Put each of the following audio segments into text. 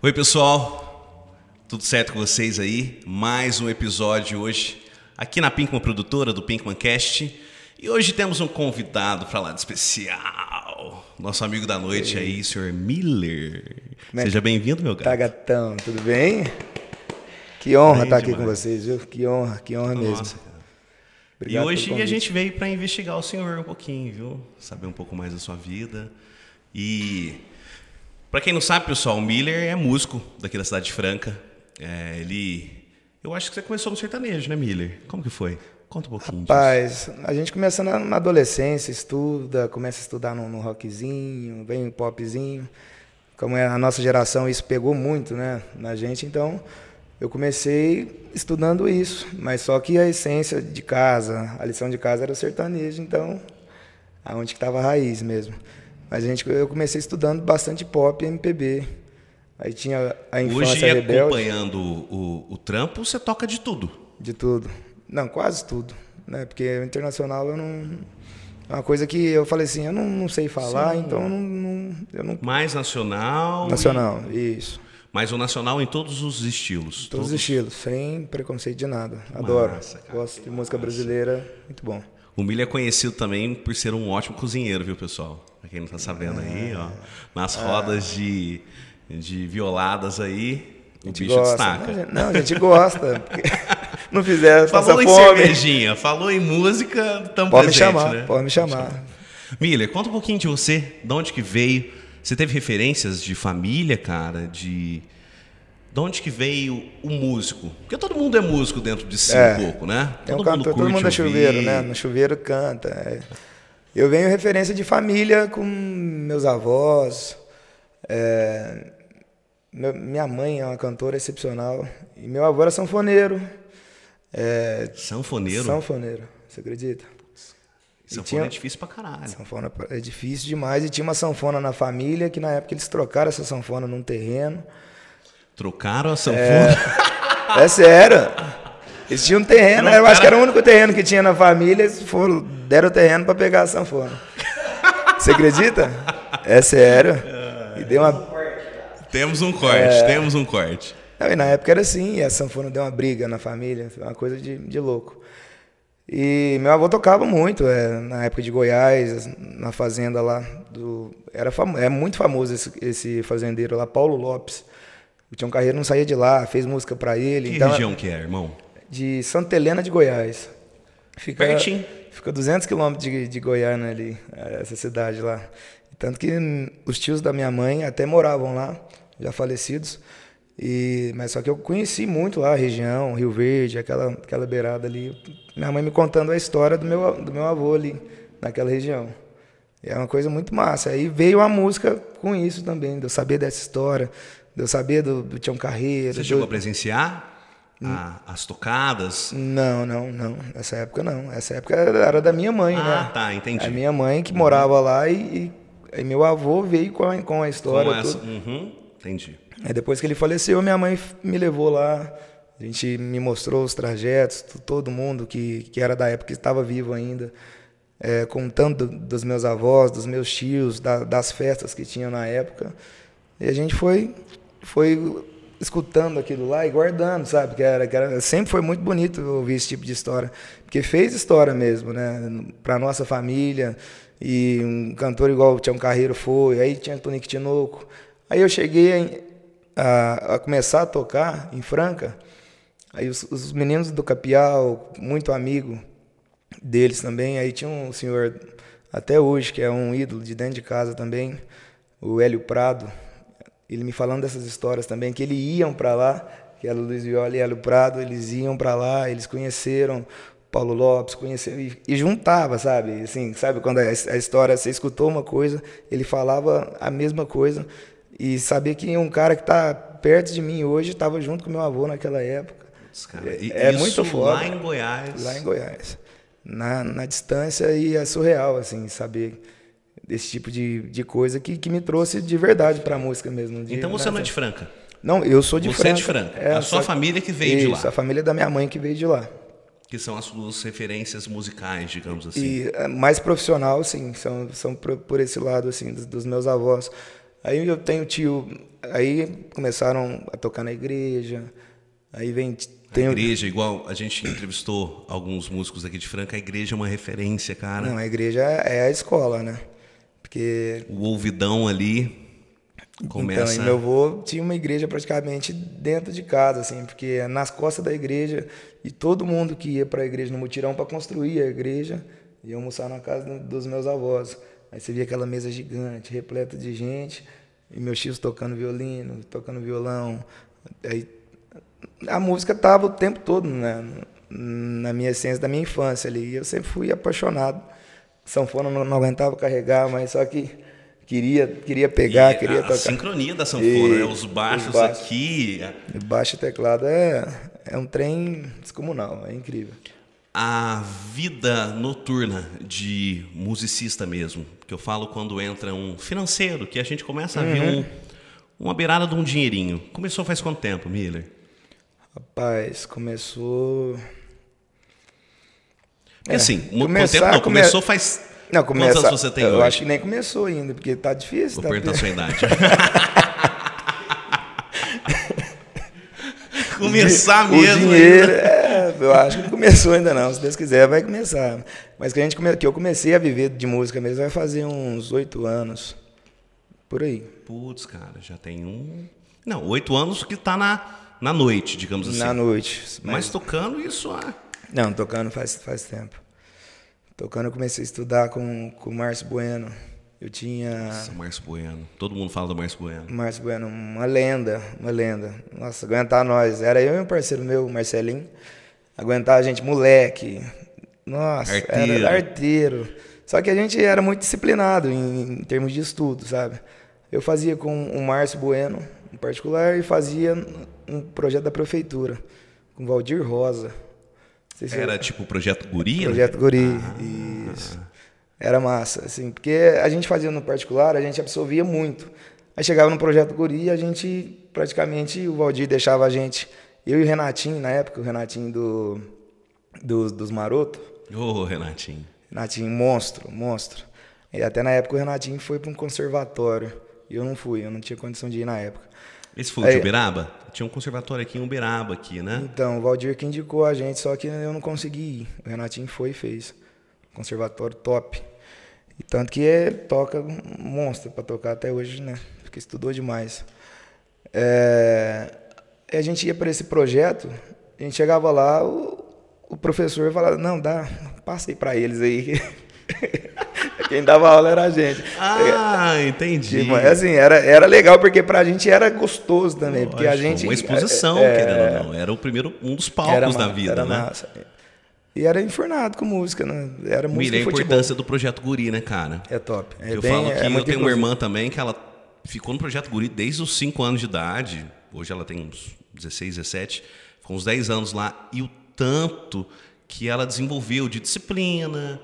Oi, pessoal. Tudo certo com vocês aí? Mais um episódio hoje aqui na Pinkman Produtora do Pinkman Cast. E hoje temos um convidado para lá de especial. Nosso amigo da noite Ei. aí, senhor Miller. É Seja bem-vindo, meu gato. Tá, gatão. Tudo bem? Que honra estar tá aqui com vocês, viu? Que honra, que honra Nossa, mesmo. Obrigado e hoje a gente veio para investigar o senhor um pouquinho, viu? Saber um pouco mais da sua vida. E para quem não sabe, pessoal, o Miller é músico daqui da cidade de Franca. É, ele. Eu acho que você começou no sertanejo, né, Miller? Como que foi? Conta um pouquinho Rapaz, disso. a gente começa na, na, adolescência, estuda, começa a estudar no, no rockzinho, vem um popzinho. Como é a nossa geração, isso pegou muito né, na gente, então eu comecei estudando isso. Mas só que a essência de casa, a lição de casa era o sertanejo, então aonde que estava a raiz mesmo. Mas a gente, eu comecei estudando bastante pop e MPB. Aí tinha a infância Hoje, rebelde. acompanhando o, o, o trampo, você toca de tudo? De tudo. Não, quase tudo. Né? Porque o internacional eu não... É uma coisa que eu falei assim, eu não, não sei falar, Sim. então não, não, eu não... Mais nacional? Nacional, e... isso. Mas o nacional em todos os estilos? Todos, todos os estilos, sem preconceito de nada. Adoro. Massa, cara, Gosto de música brasileira, muito bom. O Milho é conhecido também por ser um ótimo cozinheiro, viu, pessoal? Pra quem não tá sabendo aí, ó. Nas é. rodas de, de violadas aí, o bicho gosta. destaca. Não, a gente gosta. não fizer, Falou em fome. cervejinha, falou em música, tamo pode presente, me chamar, né? Pode me chamar. Miller, conta um pouquinho de você, de onde que veio. Você teve referências de família, cara, de de onde que veio o músico? Porque todo mundo é músico dentro de si é, um pouco, né? Todo, um mundo, todo mundo é chuveiro, né? No chuveiro canta. É. Eu venho referência de família com meus avós. É, meu, minha mãe é uma cantora excepcional. E meu avô era sanfoneiro. É, sanfoneiro? Sanfoneiro, você acredita? Sanfona tinha, é difícil pra caralho. Sanfona é difícil demais. E tinha uma sanfona na família, que na época eles trocaram essa sanfona num terreno. Trocaram a sanfona? É, é sério. Eles tinham um terreno, eu acho que era o único terreno que tinha na família, eles foram, deram o terreno para pegar a sanfona. Você acredita? É sério. E deu uma... Temos um corte, é... temos um corte. Não, e na época era assim, a sanfona deu uma briga na família, uma coisa de, de louco. E meu avô tocava muito, é, na época de Goiás, na fazenda lá. Do, era fam, é muito famoso esse, esse fazendeiro lá, Paulo Lopes. O Tião Carreiro não saía de lá, fez música para ele. Que então, região que é, irmão? De Santa Helena de Goiás. Fica, Pertinho. Fica 200 quilômetros de, de Goiânia ali, essa cidade lá. Tanto que os tios da minha mãe até moravam lá, já falecidos. E, mas só que eu conheci muito lá a região, Rio Verde, aquela, aquela beirada ali. Minha mãe me contando a história do meu, do meu avô ali, naquela região. E é uma coisa muito massa. Aí veio a música com isso também, de eu saber dessa história, de eu saber do, do Tião Carreiro. Você chegou a presenciar a, as tocadas? Não, não, não. Nessa época não. Essa época era da minha mãe, ah, né? Ah, tá, entendi. A minha mãe que morava lá e, e, e, meu avô veio com a, com a história. Com essa, uhum, entendi. Aí depois que ele faleceu, minha mãe me levou lá. A gente me mostrou os trajetos, todo mundo que, que era da época que estava vivo ainda. É, contando dos meus avós, dos meus tios, da, das festas que tinham na época. E a gente foi foi escutando aquilo lá e guardando, sabe? Que era, que era, sempre foi muito bonito ouvir esse tipo de história, porque fez história mesmo, né? Para nossa família e um cantor igual o Tião Carreiro foi, aí tinha Tonico Tinoco. Aí eu cheguei a, a, começar a tocar em Franca, aí os, os, meninos do Capial, muito amigo deles também, aí tinha um senhor até hoje que é um ídolo de dentro de casa também, o Hélio Prado, ele me falando dessas histórias também, que eles iam para lá, que era o Luiz Viola e Hélio Prado, eles iam para lá, eles conheceram Paulo Lopes, conheceram e, e juntava, sabe? Assim, sabe quando a, a, história, você escutou uma coisa, ele falava a mesma coisa e sabia que um cara que está perto de mim hoje estava junto com meu avô naquela época. Cara, é, é muito foda. lá em Goiás. Lá em Goiás. Na, na distância e é surreal, assim, saber desse tipo de, de coisa que, que me trouxe de verdade para a música mesmo. De, então você né, não é de Franca? Não, eu sou de você Franca. Você é de Franca. É, a sua família que veio isso, de lá. a família da minha mãe que veio de lá. Que são as suas referências musicais, digamos assim. E é, mais profissional, sim, são, são por, por esse lado, assim, dos, dos, meus avós. Aí eu tenho tio. Aí começaram a tocar na igreja. Aí vem. Tem a igreja, igual a gente entrevistou alguns músicos aqui de Franca, a igreja é uma referência, cara. Não, a igreja é a escola, né? Porque. O ouvidão ali. Começa... Então, e meu avô tinha uma igreja praticamente dentro de casa, assim, porque nas costas da igreja e todo mundo que ia para a igreja no mutirão para construir a igreja ia almoçar na casa dos meus avós. Aí você via aquela mesa gigante, repleta de gente, e meus tios tocando violino, tocando violão. Aí a música tava o tempo todo né, na minha essência da minha infância ali. E eu sempre fui apaixonado. Sanfona não, não aguentava carregar, mas só que queria queria pegar, e queria a tocar. A sincronia da sanfona, e, né? os, baixos os baixos aqui. O baixo e teclado é, é um trem descomunal, é incrível a vida noturna de musicista mesmo, que eu falo quando entra um financeiro, que a gente começa a uhum. ver um, uma beirada de um dinheirinho. Começou faz quanto tempo, Miller? Rapaz, começou. É, assim, começar, tempo, não, come... começou faz. Não, começa... Quantos anos você tem eu hoje? Eu acho que nem começou ainda, porque tá difícil. Vou tá perguntar a sua idade. começar o mesmo. dinheiro, é, eu acho que não começou ainda não. Se Deus quiser, vai começar. Mas que, a gente que eu comecei a viver de música mesmo vai fazer uns oito anos. Por aí. Putz, cara, já tem um. Não, oito anos que tá na, na noite, digamos assim. Na noite. Mas, mas tocando isso. Ah... Não, tocando faz, faz tempo. Tocando eu comecei a estudar com, com o Márcio Bueno. Eu tinha. Nossa, Márcio Bueno. Todo mundo fala do Márcio Bueno. Márcio Bueno, uma lenda, uma lenda. Nossa, aguentar nós. Era eu e um parceiro meu, Marcelinho. Aguentar a gente, moleque. Nossa, arteiro. era arteiro. Só que a gente era muito disciplinado em, em termos de estudo, sabe? Eu fazia com o Márcio Bueno, em particular, e fazia um projeto da prefeitura, com o Valdir Rosa. Se era eu... tipo o Projeto Guri? Projeto Guri, ah. isso. Era massa, assim, porque a gente fazia no particular, a gente absorvia muito. Aí chegava no projeto Guri, a gente praticamente, o Valdir deixava a gente, eu e o Renatinho, na época, o Renatinho do, do dos Maroto. Ô, oh, Renatinho. Renatinho, monstro, monstro. E até na época o Renatinho foi para um conservatório. E eu não fui, eu não tinha condição de ir na época. Esse foi o de Uberaba? Tinha um conservatório aqui em Uberaba, aqui, né? Então, o Valdir que indicou a gente, só que eu não consegui ir. O Renatinho foi e fez conservatório top. E tanto que é, toca monstro para tocar até hoje, né? Porque estudou demais. É, a gente ia para esse projeto, a gente chegava lá, o, o professor falava, não, dá, passa aí para eles aí. Quem dava aula era a gente. Ah, entendi. Tipo, assim, era, era legal porque pra gente era gostoso também. Lógico, porque a gente. Uma exposição, é, querendo ou não. Era o primeiro, um dos palcos da vida, né? Massa. E era enfurnado com música, né? Era música Mira, a importância do Projeto Guri, né, cara? É top. É eu bem, falo que é eu tenho uma irmã também que ela ficou no Projeto Guri desde os 5 anos de idade. Hoje ela tem uns 16, 17. Ficou uns 10 anos lá. E o tanto que ela desenvolveu de disciplina,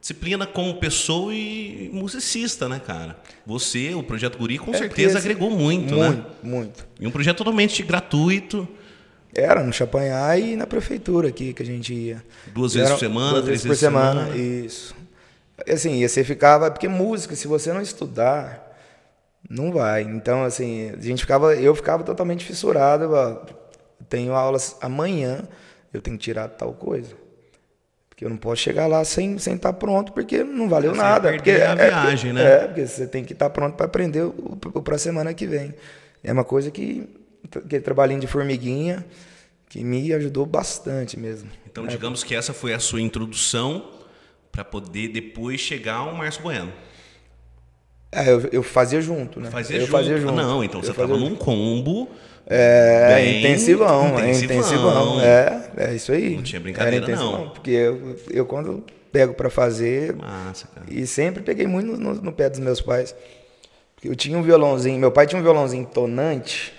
disciplina como pessoa e musicista, né, cara? Você, o Projeto Guri, com é certeza agregou muito, muito, né? Muito, muito. E um projeto totalmente gratuito. Era no Chapanhar e na prefeitura aqui que a gente ia. Duas vezes por semana, duas vezes por semana, semana, isso. Assim, você ficava, porque música, se você não estudar, não vai. Então, assim, a gente ficava, eu ficava totalmente fissurado, ó, tenho aulas amanhã, eu tenho que tirar tal coisa. Porque eu não posso chegar lá sem sem estar tá pronto, porque não valeu você nada. Porque a é, viagem, é, né? É, porque você tem que estar tá pronto para aprender para a semana que vem. É uma coisa que aquele trabalhinho de formiguinha que me ajudou bastante mesmo. Então, digamos que essa foi a sua introdução para poder depois chegar ao Márcio Bueno. É, eu, eu, fazia junto, né? Fazia eu junto. fazia junto. Ah, não, então eu você estava num combo. É, bem intensivão, intensivão. É intensivão. É, é isso aí. Não tinha brincadeira, não. Porque eu, eu quando pego para fazer. Massa, cara. E sempre peguei muito no, no, pé dos meus pais. Eu tinha um violãozinho, meu pai tinha um violãozinho tonante.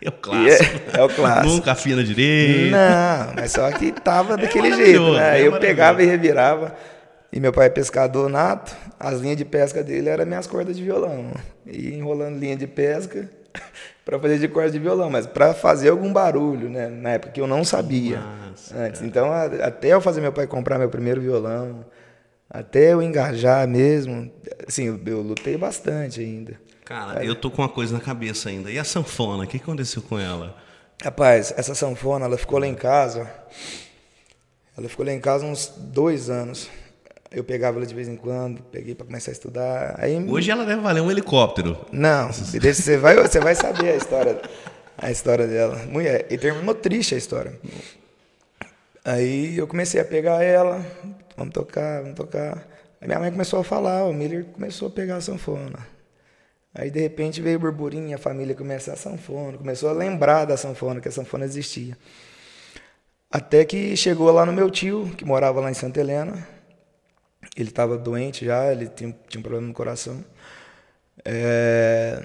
É o clássico. É, é, o clássico. Nunca afina direito. Não, mas só que tava é daquele jeito. Né? É eu pegava e revirava. E meu pai é pescador nato, as linhas de pesca dele eram minhas cordas de violão. E enrolando linha de pesca para fazer de corda de violão, mas para fazer algum barulho, né? Na época que eu não sabia Nossa, antes. Cara. Então, até eu fazer meu pai comprar meu primeiro violão, até eu engajar mesmo, assim, eu, eu lutei bastante ainda. Cara, Aí, eu tô com uma coisa na cabeça ainda. E a sanfona? O que aconteceu com ela? Rapaz, essa sanfona, ela ficou lá em casa. Ela ficou lá em casa uns dois anos. Eu pegava ela de vez em quando, peguei para começar a estudar. Aí, Hoje ela deve valer um helicóptero. Não, você vai, você vai saber a história, a história dela. Mulher, e terminou triste a história. Aí eu comecei a pegar ela, vamos tocar, vamos tocar. Aí minha mãe começou a falar, o Miller começou a pegar a sanfona. Aí de repente veio o burburinho, a família começou a sanfona, começou a lembrar da sanfona, que a sanfona existia. Até que chegou lá no meu tio, que morava lá em Santa Helena. Ele estava doente já, ele tinha, tinha um problema no coração. É...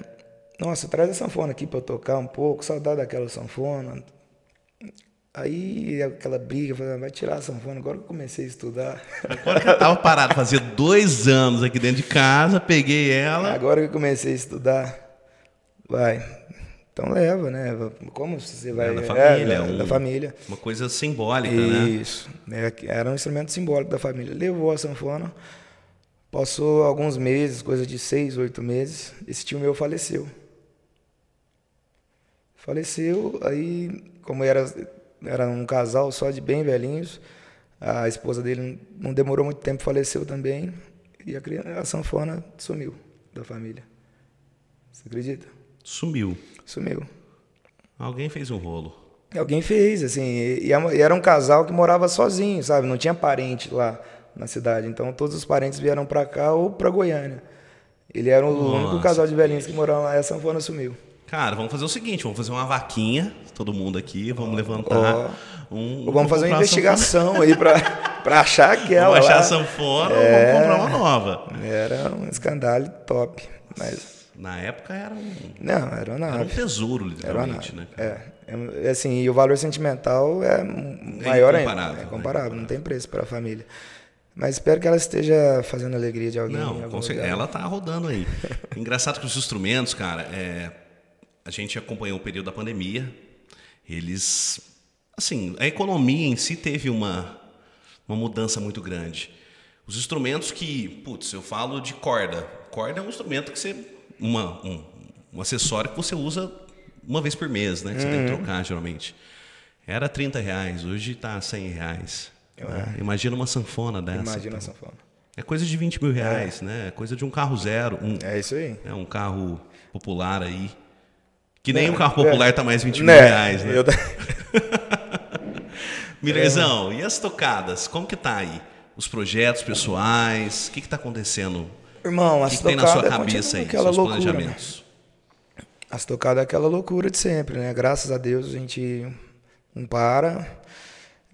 Nossa, traz a sanfona aqui para eu tocar um pouco, saudade daquela sanfona. Aí aquela briga, falei, ah, vai tirar a sanfona, agora que eu comecei a estudar. Agora que eu tava parado, fazia dois anos aqui dentro de casa, peguei ela. Agora que eu comecei a estudar, vai. Então leva, né? Como você vai. É, da família. É, um, da família. Uma coisa simbólica, Isso. né? Isso. É, era um instrumento simbólico da família. Levou a sanfona, passou alguns meses, coisa de seis, oito meses, esse tio meu faleceu. Faleceu, aí, como era era um casal só de bem velhinhos. A esposa dele não demorou muito tempo, faleceu também. E a, criança, a sanfona sumiu da família. Você acredita? Sumiu. Sumiu. Alguém fez um rolo. Alguém fez, assim. E, e era um casal que morava sozinho, sabe? Não tinha parente lá na cidade. Então todos os parentes vieram para cá ou para Goiânia. Ele era o Nossa. único casal de velhinhos que morava lá e a sanfona sumiu. Cara, vamos fazer o seguinte, vamos fazer uma vaquinha, todo mundo aqui, vamos levantar oh. um... Ou vamos fazer uma investigação aí para para achar aquela Vamos achar lá. a sanfona é... vamos comprar uma nova. Era um escandalho top, mas... Na época era um... Não, era, uma era um tesouro, literalmente, né? É, é, assim, e o valor sentimental é, é maior ainda. É comparável, não tem preço para a família. Mas espero que ela esteja fazendo alegria de alguém. Não, com certeza. Ela tá rodando aí. Engraçado que os instrumentos, cara, é, a gente acompanhou o período da pandemia. Eles, assim, a economia em si teve uma, uma mudança muito grande. Os instrumentos que, putz, eu falo de corda. Corda é um instrumento que você, uma, um, um acessório que você usa uma vez por mês, né? Que você uhum. tem que trocar geralmente. Era 30 reais, hoje está 100 reais. Né? Imagina uma sanfona dessa. Imagina uma sanfona. É coisa de 20 mil reais, é. né? É coisa de um carro zero. Um, é isso aí. É um carro popular aí. Que nem um carro popular está mais 20 mil reais, né? Eu... Milerzão, e as tocadas? Como que tá aí? Os projetos pessoais? O que está acontecendo? Irmão, as que, que tem na sua cabeça aí, seus loucura, planejamentos? As tocadas é aquela loucura de sempre, né? Graças a Deus a gente não para.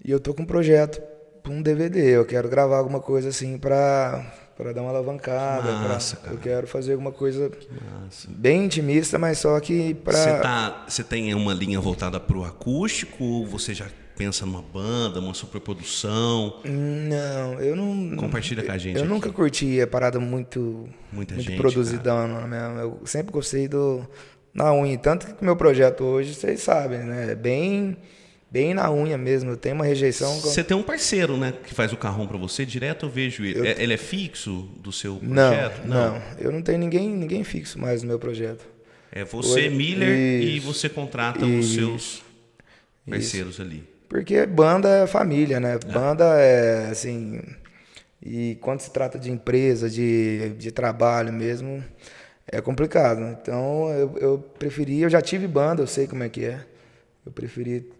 E eu tô com um projeto para um DVD. Eu quero gravar alguma coisa assim para para dar uma alavancada. Massa, pra, eu quero fazer alguma coisa bem intimista, mas só que para. Você tá, tem uma linha voltada para o acústico ou você já pensa numa banda, uma superprodução? Não, eu não. Compartilha com a gente. Eu aqui. nunca curti a parada muito, Muita muito gente, produzidão. Né? Eu sempre gostei do na unha. Tanto que o meu projeto hoje, vocês sabem, né? É bem bem na unha mesmo. Eu tenho uma rejeição. Você tem um parceiro, né, que faz o carrão para você direto. Eu vejo ele. Eu... É, ele é fixo do seu projeto? Não, não, Eu não tenho ninguém, ninguém fixo mais no meu projeto. É você, Hoje, Miller, isso, e você contrata isso, os seus parceiros isso. ali. Porque banda é família, né? É. Banda é assim. E quando se trata de empresa, de, de trabalho mesmo, é complicado. Então eu, eu preferi, eu já tive banda, eu sei como é que é. Eu preferi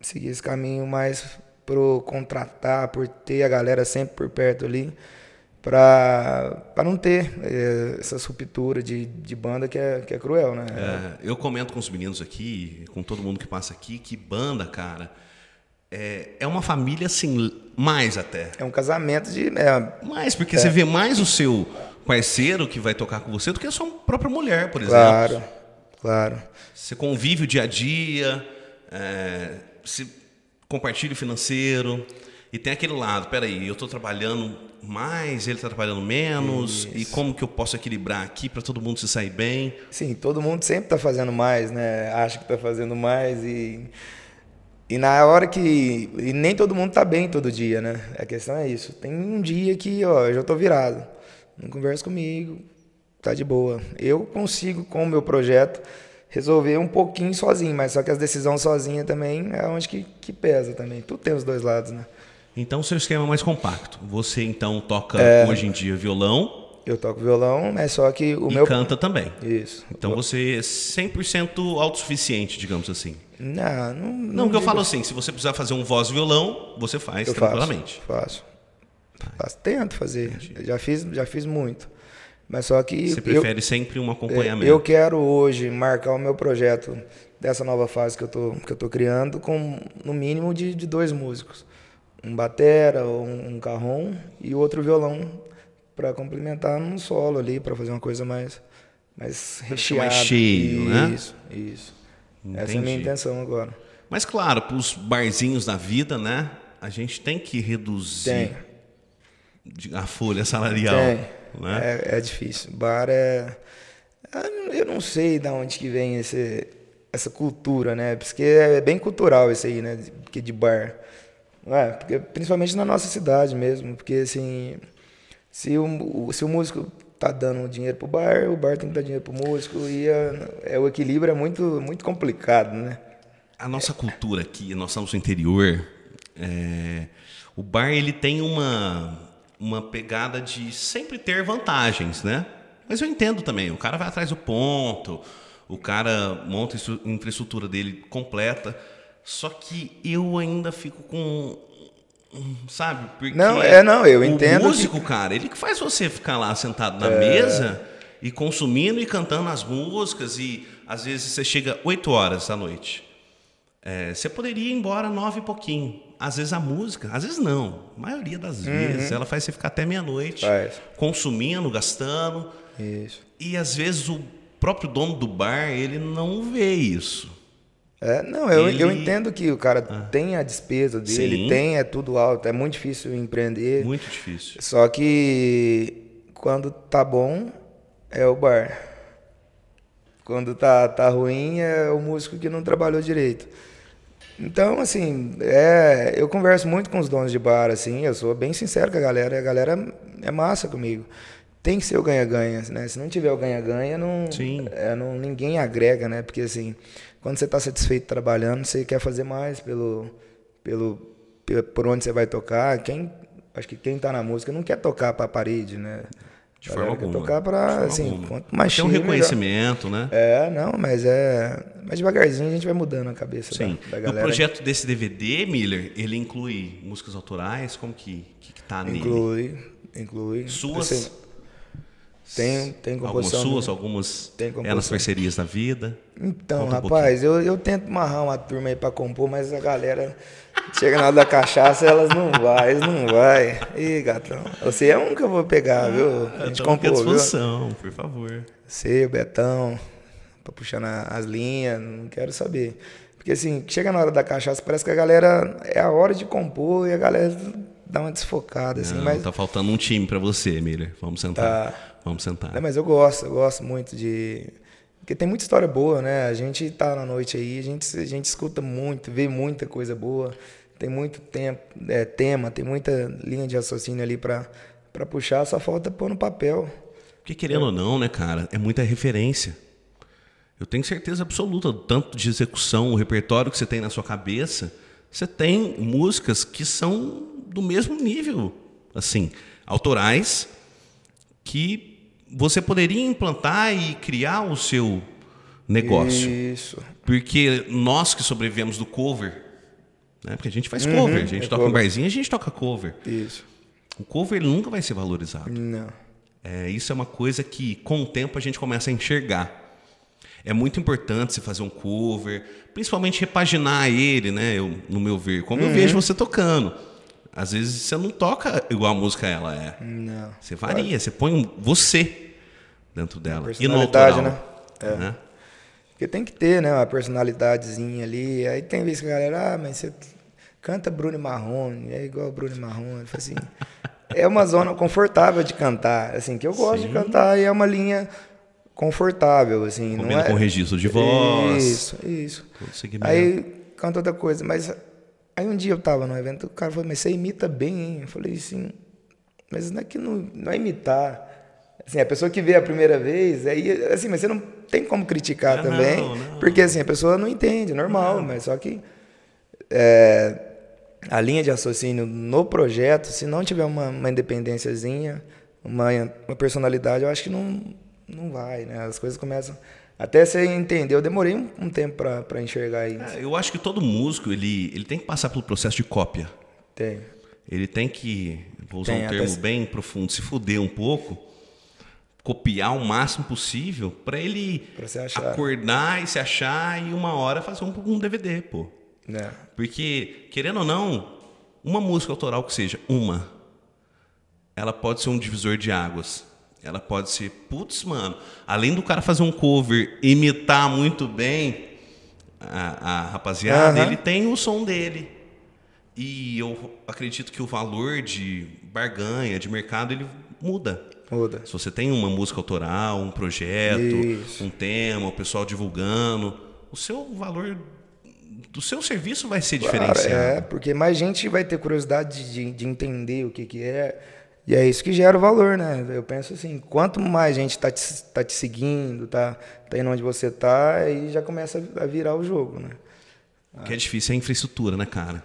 seguir esse caminho mais pro contratar, por ter a galera sempre por perto ali, para não ter é, essa ruptura de, de banda que é, que é cruel, né? É, eu comento com os meninos aqui, com todo mundo que passa aqui, que banda, cara, é, é uma família assim, mais até. É um casamento de. É, mais, porque você vê mais o seu parceiro que vai tocar com você do que a sua própria mulher, por exemplo. Claro, claro. Você convive o dia a dia. É, se compartilho financeiro. E tem aquele lado, peraí, eu estou trabalhando mais, ele está trabalhando menos, Isso. e como que eu posso equilibrar aqui para todo mundo se sair bem? Sim, todo mundo sempre está fazendo mais, né? Acha que está fazendo mais e e na hora que e nem todo mundo está bem todo dia, né? A questão é isso. Tem um dia que, ó, eu já estou virado, não conversa comigo, tá de boa. Eu consigo, com o meu projeto, resolver um pouquinho sozinho, mas só que as decisões sozinha também é onde que, que pesa também. Tudo tem os dois lados, né? Então, seu esquema é mais compacto. Você, então, toca é, hoje em dia violão. Eu toco violão, mas só que o e meu... canta também. Isso. Então, você é 100% autossuficiente, digamos assim. Não, não... Não, porque eu falo assim, se você precisar fazer um voz violão, você faz eu tranquilamente. Faço, faço. faço. Tento fazer. Já fiz, já fiz muito. Mas só que. Você prefere eu, sempre um acompanhamento? Eu quero hoje marcar o meu projeto dessa nova fase que eu tô, que eu tô criando com no mínimo de, de dois músicos. Um batera, um, um carrom e outro violão para complementar num solo ali, para fazer uma coisa mais, mais recheada. Mais cheio, né? Isso, isso. Entendi. Essa é a minha intenção agora. Mas claro, para os barzinhos da vida, né? A gente tem que reduzir tem. a folha salarial. Tem. Né? É, é difícil. Bar é. Eu não sei de onde que vem esse, essa cultura, né? Porque é bem cultural isso aí, né? Que de bar. É, porque, principalmente na nossa cidade mesmo. Porque assim, se o, se o músico tá dando dinheiro pro bar, o bar tem que dar dinheiro pro músico. E é, o equilíbrio é muito, muito complicado, né? A nossa cultura aqui, nós no interior. É, o bar ele tem uma uma pegada de sempre ter vantagens, né? Mas eu entendo também, o cara vai atrás do ponto, o cara monta a infraestrutura dele completa, só que eu ainda fico com sabe? Porque não, é não, eu entendo. O músico, que... cara, ele que faz você ficar lá sentado na é... mesa e consumindo e cantando as músicas e às vezes você chega 8 horas da noite. É, você poderia ir embora nove e pouquinho às vezes a música, às vezes não, a maioria das uhum. vezes ela faz você ficar até meia-noite, consumindo, gastando. Isso. E às vezes o próprio dono do bar, ele não vê isso. É, não, eu, ele... eu entendo que o cara ah. tem a despesa dele, Sim. tem, é tudo alto, é muito difícil empreender. Muito difícil. Só que quando tá bom, é o bar. Quando tá, tá ruim, é o músico que não trabalhou direito. Então, assim, é, eu converso muito com os donos de bar, assim, eu sou bem sincero com a galera, a galera é massa comigo. Tem que ser o ganha-ganha, né? Se não tiver o ganha-ganha, não, é, não, ninguém agrega, né? Porque, assim, quando você está satisfeito trabalhando, você quer fazer mais pelo, pelo, por onde você vai tocar. Quem, acho que quem está na música não quer tocar para a parede, né? De forma alguma. tocar para, assim, alguma. quanto mais Tem um reconhecimento, melhor. né? É, não, mas é... Mas devagarzinho a gente vai mudando a cabeça Sim. Da, da galera. O projeto desse DVD, Miller, ele inclui músicas autorais? Como que, que, que tá nele? Inclui, inclui. Suas? Assim, tem, tem composição. Algumas suas, algumas tem nas parcerias da vida? Então, Conta rapaz, um eu, eu tento amarrar uma turma aí para compor, mas a galera chega na hora da cachaça, elas não vai, eles não vai. Ih, gatão, você é um que eu vou pegar, ah, viu? A gente compor, disposição, viu? por favor. Você, o Betão, pra puxar as linhas, não quero saber. Porque assim, chega na hora da cachaça, parece que a galera é a hora de compor e a galera dá uma desfocada, assim, não, mas... tá faltando um time para você, Miller. Vamos sentar. Tá. Vamos sentar. Não, mas eu gosto, eu gosto muito de. Porque tem muita história boa, né? A gente tá na noite aí, a gente, a gente escuta muito, vê muita coisa boa, tem muito tempo, é, tema, tem muita linha de raciocínio ali para puxar, só falta pôr no papel. Porque querendo é. ou não, né, cara, é muita referência. Eu tenho certeza absoluta, tanto de execução, o repertório que você tem na sua cabeça, você tem músicas que são do mesmo nível, assim, autorais, que você poderia implantar e criar o seu negócio. Isso. Porque nós que sobrevivemos do cover, né? porque a gente faz cover, uhum, a gente é toca cover. um barzinho, a gente toca cover. Isso. O cover nunca vai ser valorizado. Não. É, isso é uma coisa que, com o tempo, a gente começa a enxergar. É muito importante você fazer um cover, principalmente repaginar ele, né? Eu, no meu ver, como uhum. eu vejo você tocando. Às vezes você não toca igual a música ela é. Não. Você varia, você põe um, você dentro dela. E no autoral, né? É. né? Porque tem que ter, né? Uma personalidadezinha ali. Aí tem vezes que a galera, ah, mas você canta Bruno Marrone, é igual Bruno Marrone. Assim, é uma zona confortável de cantar, assim, que eu gosto Sim. de cantar e é uma linha confortável, assim. Combina não é... com registro de voz. Isso, isso. Aí canta outra coisa, mas Aí um dia eu tava no evento, o cara falou, mas você imita bem, hein? Eu falei assim, mas não é que não, não é imitar. Assim, a pessoa que vê a primeira vez, aí, assim, mas você não tem como criticar Ah, também, não, não. porque assim, a pessoa não entende, normal, mas só que é, a linha de raciocínio no projeto, se não tiver uma, uma independênciazinha, uma, uma personalidade, eu acho que não, não vai, né? As coisas começam... Até você entender, eu demorei um, um tempo para enxergar isso. É, eu acho que todo músico ele, ele tem que passar pelo processo de cópia. Tem. Ele tem que, vou usar Tem, um termo se- bem profundo, se fuder um pouco, copiar o máximo possível para ele acordar e se achar e uma hora fazer um, um DVD, pô. Né? Porque, querendo ou não, uma música autoral que seja uma, ela pode ser um divisor de águas. Ela pode ser, putz, mano, além do cara fazer um cover, imitar muito bem a, a rapaziada, Aham. ele tem o som dele. E eu acredito que o valor de barganha, de mercado, ele muda. Muda. Se você tem uma música autoral, um projeto, Isso. um tema, o pessoal divulgando, o seu valor do seu serviço vai ser Claro, diferenciado. é, porque mais gente vai ter curiosidade de, de entender o que, que é. E é isso que gera o valor, né? Eu penso assim, quanto mais gente tá te, tá te seguindo, tá, tá indo onde você tá, aí já começa a virar o jogo, né? O que é difícil é a infraestrutura, né, cara?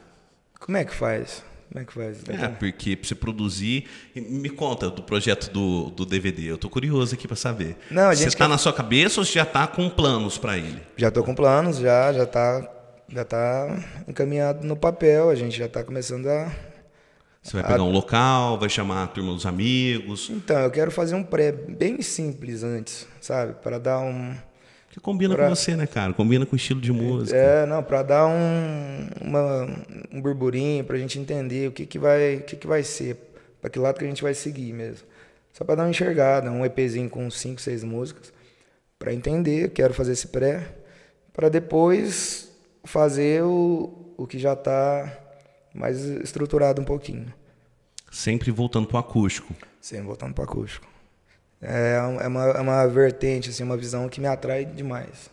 Como é que faz? Como é que faz? É, porque pra você produzir. Me conta do projeto do, do DVD. Eu tô curioso aqui pra saber. Não, a você gente tá quer- na sua cabeça ou você já tá com planos pra ele? Já tô com planos, já, já tá, já tá encaminhado no papel, a gente já tá começando a... Você vai pegar um local, vai chamar a turma dos amigos. Então, eu quero fazer um pré bem simples antes, sabe? Para dar um... Que combina Pra- com você, né, cara? Combina com o estilo de música. É, não, para dar um, uma, um burburinho, para a gente entender o que, que, vai, o que, que vai ser, para que lado que a gente vai seguir mesmo. Só para dar uma enxergada, um EPzinho com cinco, seis músicas, para entender, eu quero fazer esse pré, para depois fazer o, o que já está mais estruturado um pouquinho, Sempre voltando pro acústico. sempre voltando para acústico. É, é, uma, é uma vertente, assim, uma visão que me atrai demais.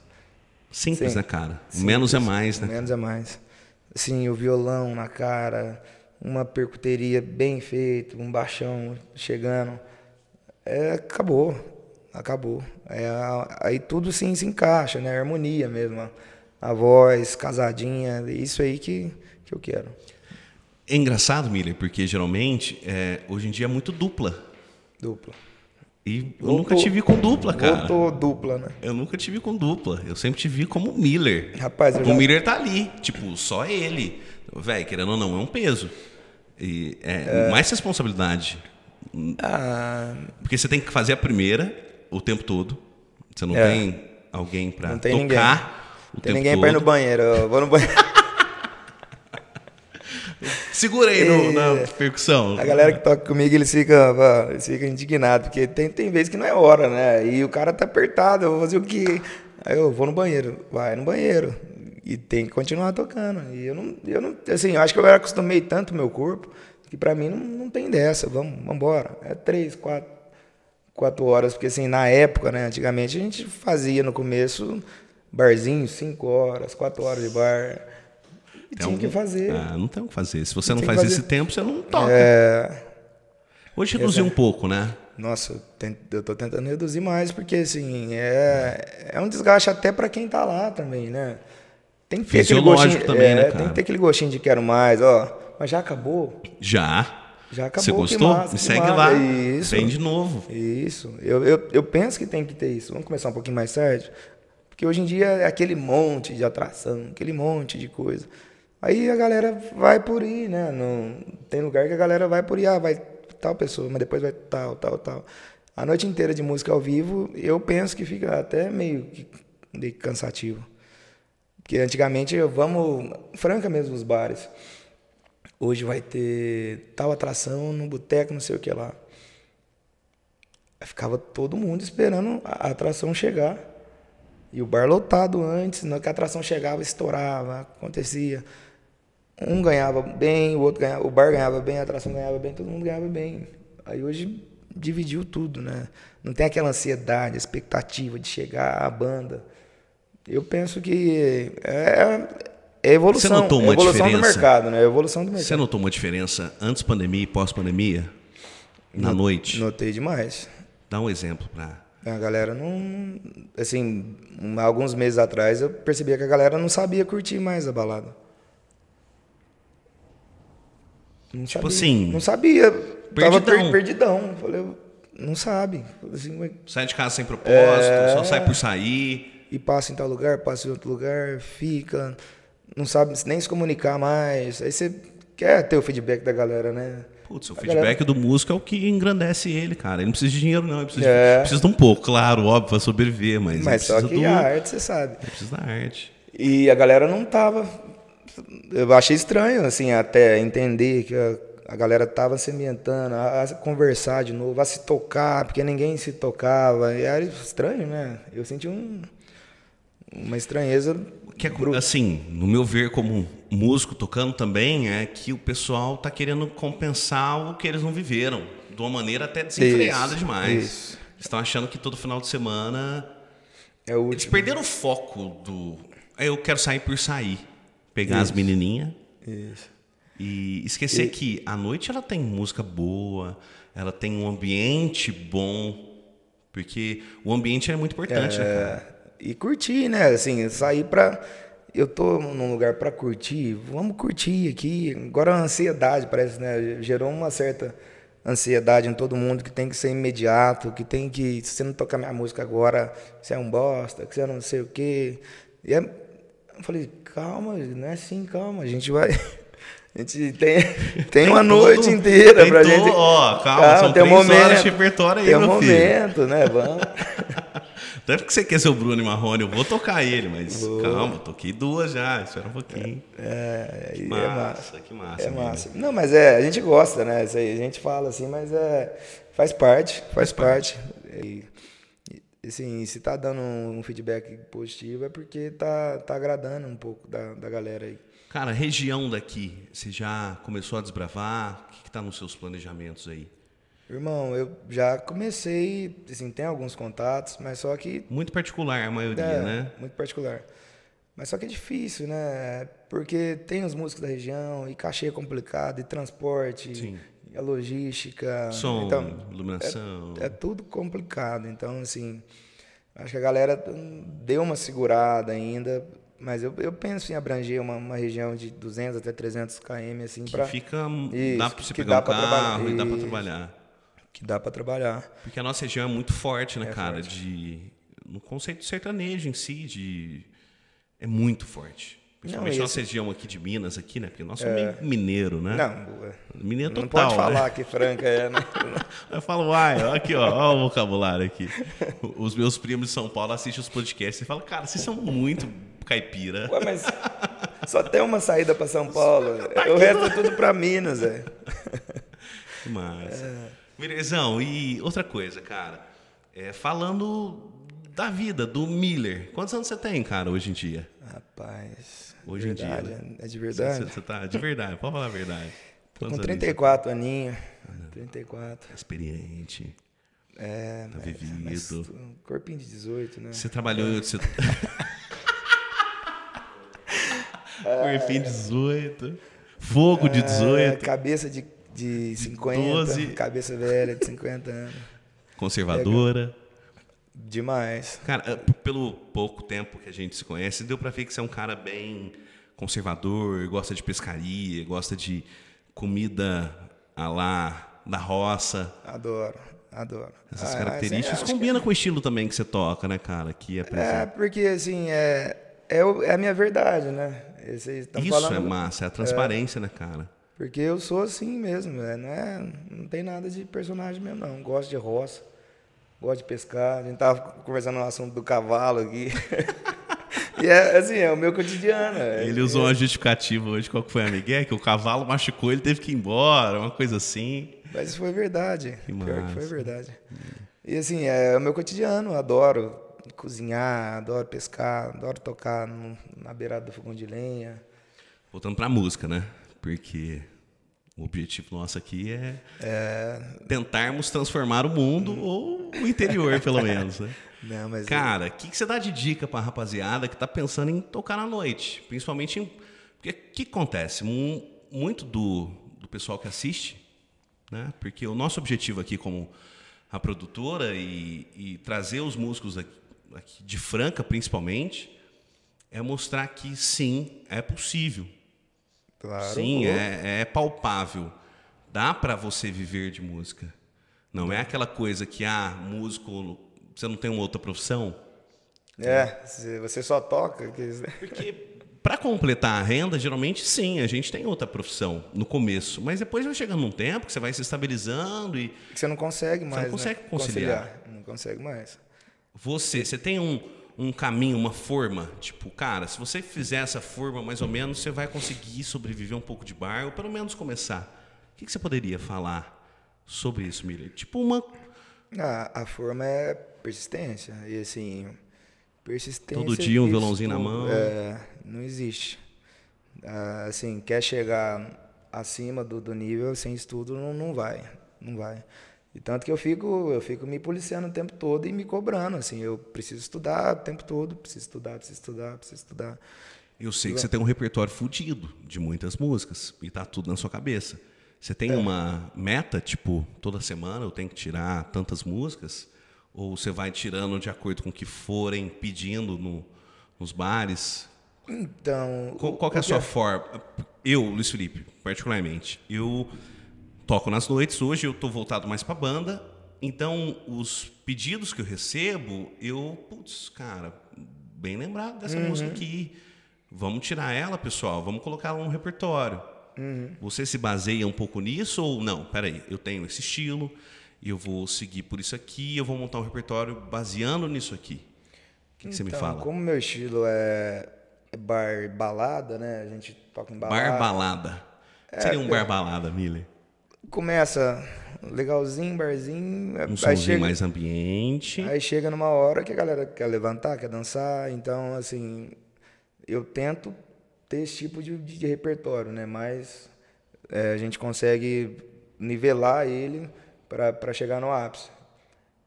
Simples, Sim. né, cara? Simples. Menos é mais, né? Menos é mais. Assim, o violão na cara, uma percuteria bem feita, um baixão chegando. É, acabou. Acabou. É, aí tudo sim se encaixa, né? A harmonia mesmo. A, a voz, casadinha, isso aí que, que eu quero. É engraçado, Miller, porque geralmente, é, hoje em dia é muito dupla. Dupla. E eu Voltou. nunca te vi com dupla, cara. Voltou dupla, né? Eu nunca te vi com dupla. Eu sempre te vi como Miller. Rapaz, eu o já- Miller tá ali. Tipo, só ele. Véi, querendo ou não, é um peso. E é, mais responsabilidade. Ah, Porque você tem que fazer a primeira o tempo todo. Você não É. tem alguém pra Não tem tocar o tem tempo ninguém todo. pra ir no banheiro. Eu vou no banheiro. Segura aí no- na percussão. A galera que toca comigo, eles ficam, eles ficam indignados, porque tem, tem vezes que não é hora, né? E o cara tá apertado, eu vou fazer o quê? Aí eu vou no banheiro, vai no banheiro. E tem que continuar tocando. E eu não, eu não assim, eu acho que eu acostumei tanto o meu corpo, que pra mim não, não tem dessa, vamos, vamos embora. É três, quatro, quatro horas, porque assim, na época, né, antigamente a gente fazia no começo barzinho, cinco horas, quatro horas de bar. E Tem tinha que algum- fazer. Ah, não tem o que fazer. Se você não Tem que faz esse tempo, você não toca. É, Hoje reduziu um pouco, né? Nossa, eu, tô tentando reduzir mais, porque assim, é, é um desgaste até para quem tá lá também, né? Tem que ter aquele gostinho, também, é, né, Tem que ter aquele gostinho de quero mais, ó. Mas já acabou? Já. Já acabou. Você que gostou? massa, Me que segue massa. lá. Isso. Vem de novo. Isso. Eu, eu, eu penso que tem que ter isso. Vamos começar um pouquinho mais tarde? Porque hoje em dia é aquele monte de atração, aquele monte de coisa. Aí a galera vai por ir, né? Não, tem lugar que a galera vai por ir, ah, vai tal pessoa, mas depois vai tal, tal, tal. A noite inteira de música ao vivo, eu penso que fica até meio, que- cansativo. Porque antigamente, eu- vamos, franca mesmo, os bares. Hoje vai ter tal atração no boteco, não sei o que lá. Ficava todo mundo esperando a atração chegar. E o bar lotado antes, na hora que a atração chegava, estourava, acontecia. Um ganhava bem, o outro ganhava, o bar ganhava bem, a atração ganhava bem, todo mundo ganhava bem. Aí hoje dividiu tudo, né? Não tem aquela ansiedade, expectativa de chegar a banda. Eu penso que é, é evolução, Você notou é uma evolução do diferença? mercado, né? É evolução do mercado. Você notou uma diferença antes pandemia e pós pandemia? Na Not- noite? Notei demais. Dá um exemplo para a galera não. Assim, alguns meses atrás eu percebia que a galera não sabia curtir mais a balada. Não tipo sabia, assim. Não sabia. Perdidão. Tava per perdidão. Falei, não sabe. Assim, sai de casa sem propósito, é... só sai por sair. E passa em tal lugar, passa em outro lugar, fica. Não sabe nem se comunicar mais. Aí você quer ter o feedback da galera, né? Putz, o a feedback galera... do músico é o que engrandece ele, cara. Ele não precisa de dinheiro, não. Ele precisa, é. de, precisa de um pouco, claro, óbvio, para sobreviver, mas. Mas só que do... a arte, você sabe. Ele precisa da arte. E a galera não tava. Eu achei estranho, assim, até entender que a, a galera tava se ambientando, a, a, conversar de novo, a se tocar, porque ninguém se tocava. E era estranho, né? Eu senti um, uma estranheza que é, assim, no meu ver como músico tocando também, é que o pessoal está querendo compensar o que eles não viveram, de uma maneira até desenfreada isso, demais. Isso. Estão achando que todo final de semana é o eles perderam o foco do eu quero sair por sair, pegar isso. as menininhas. E esquecer e... que a noite ela tem música boa, ela tem um ambiente bom, porque o ambiente é muito importante, é... né, cara? e curtir, né? Assim, sair para eu tô num lugar para curtir, vamos curtir aqui. Agora a ansiedade parece, né? Gerou uma certa ansiedade em todo mundo que tem que ser imediato, que tem que se você não tocar minha música agora, você é um bosta, que você não sei o quê. E é, eu falei, calma, não é assim, calma, a gente vai A gente tem, tem, tem uma noite inteira pra gente. Ó, calma, calma, são tem três um momento, horas de repertório aí, Tem um momento, filho. né? Vamos. Até porque você quer ser o Bruno Marrone, eu vou tocar ele, mas Boa. calma, toquei duas já, espera um pouquinho. É, que massa, é massa, que massa. É massa. Não, mas é, a gente gosta, né? Isso aí, a gente fala assim, mas é, faz parte, faz, faz parte. parte. E, assim, se tá dando um feedback positivo é porque tá, tá agradando um pouco da, da galera aí. Cara, região daqui, você já começou a desbravar? O que está nos seus planejamentos aí? Irmão, eu já comecei, assim, tem alguns contatos, mas só que... Muito particular a maioria, é, né? muito particular. Mas só que é difícil, né? Porque tem os músicos da região, e cachê é complicado, e transporte, Sim. A logística... Som, então, iluminação... É, é tudo complicado, então, assim... Acho que a galera deu uma segurada ainda, mas eu, eu penso em abranger uma, uma região de 200 até 300 km, assim, para... fica... Isso, dá para você pegar um carro e dá para trabalhar que dá para trabalhar. Porque a nossa região é muito forte, né, é cara? Forte. De no conceito sertanejo em si, de é muito forte. Principalmente não, nossa região aqui de Minas, aqui, né? Porque nós somos é... mineiro, né? Não, é. mineiro não total. Não pode falar né? que Franca é, né? eu falo, uai, aqui, ó, ó, o vocabulário aqui. Os meus primos de São Paulo assistem os podcasts e falam, cara, vocês são muito caipira. Ué, mas só tem uma saída para São Paulo. Tá o resto é tudo para Minas, é. Mas. É. Mirezão, e outra coisa, cara. É, falando da vida, do Miller. Quantos anos você tem, cara, hoje em dia? Rapaz. Hoje verdade, em dia. É de verdade? Você, você tá de verdade, pode falar a verdade. Tô com 34 aninhos. Ah, 34. É experiente. É, tá vivido. Corpinho de 18, né? Você trabalhou em outro Corpinho de 18. Fogo de 18. É, cabeça de de 50, 12. cabeça velha de 50 anos. Conservadora. É, demais. Cara, eh, pelo pouco tempo que a gente se conhece, deu para ver que você é um cara bem conservador, gosta de pescaria, gosta de comida a lá da roça. Adoro, adoro. Essas ah, características combinam que... com o estilo também que você toca, né, cara? Que é, é porque assim, é, é, é, a minha verdade, né? Isso falando... é massa, é a transparência, é... né, cara? Porque eu sou assim mesmo, né? não, é, não tem nada de personagem mesmo, não. Gosto de roça, gosto de pescar. A gente tava conversando no assunto do cavalo aqui. e é assim, é o meu cotidiano. É, ele usou uma justificativa hoje, qual que foi a Miguel? Que o cavalo machucou, ele teve que ir embora, uma coisa assim. Mas foi verdade. Que Pior que foi verdade. E assim, é o meu cotidiano, adoro cozinhar, adoro pescar, adoro tocar no, na beirada do fogão de lenha. Voltando pra música, né? Porque o objetivo nosso aqui é, é... tentarmos transformar o mundo ou o interior, pelo menos, né? Não, Cara, o que, que você dá de dica para a rapaziada que está pensando em tocar na noite? Principalmente em... Porque o que acontece? muito do, do pessoal que assiste, né? Porque o nosso objetivo aqui como a produtora e, e trazer os músicos aqui, aqui de Franca, principalmente, é mostrar que sim, é possível. Claro. Sim, é, é palpável. Dá para você viver de música. Não é aquela coisa que, ah, músico, você não tem uma outra profissão? É, você só toca. Porque para completar a renda, geralmente sim, a gente tem outra profissão no começo, mas depois vai chegando um tempo que você vai se estabilizando e você não consegue mais, você não consegue né? conciliar. conciliar. Não consegue mais. Você, você tem um, um caminho, uma forma, tipo, cara, se você fizer essa forma mais ou menos, você vai conseguir sobreviver um pouco de bar, ou pelo menos começar. O que, que você poderia falar sobre isso, Miller? Tipo uma a, a forma é persistência e assim persistência. Todo dia um violãozinho na mão. É, não existe. Ah, assim, quer chegar acima do, do nível sem estudo, não, não vai. Não vai. E tanto que eu fico, eu fico me policiando o tempo todo e me cobrando, assim, eu preciso estudar o tempo todo, preciso estudar, preciso estudar, preciso estudar. Eu sei que você tem um repertório fudido de muitas músicas e tá tudo na sua cabeça. Você tem é. uma meta, tipo, toda semana eu tenho que tirar tantas músicas? Ou você vai tirando de acordo com o que forem pedindo no, nos bares? Então. Qual, qual é a sua forma? Eu, Luiz Felipe, particularmente, eu toco nas noites. Hoje eu estou voltado mais para banda. Então, os pedidos que eu recebo, eu, putz, cara, bem lembrado dessa uhum. música aqui. Vamos tirar ela, pessoal, vamos colocar ela no repertório. Uhum. Você se baseia um pouco nisso ou não? Peraí, eu tenho esse estilo, eu vou seguir por isso aqui, eu vou montar um repertório baseando nisso aqui. O que, que você me então, fala? Como meu estilo é bar balada, né? A gente toca em balada. Bar balada. É, Seria um bar balada, Miller? Começa legalzinho, barzinho. Um somzinho chega, mais ambiente. Aí chega numa hora que a galera quer levantar, quer dançar. Então, assim, eu tento ter esse tipo de, de, de repertório, né? Mas é, a gente consegue nivelar ele para chegar no ápice.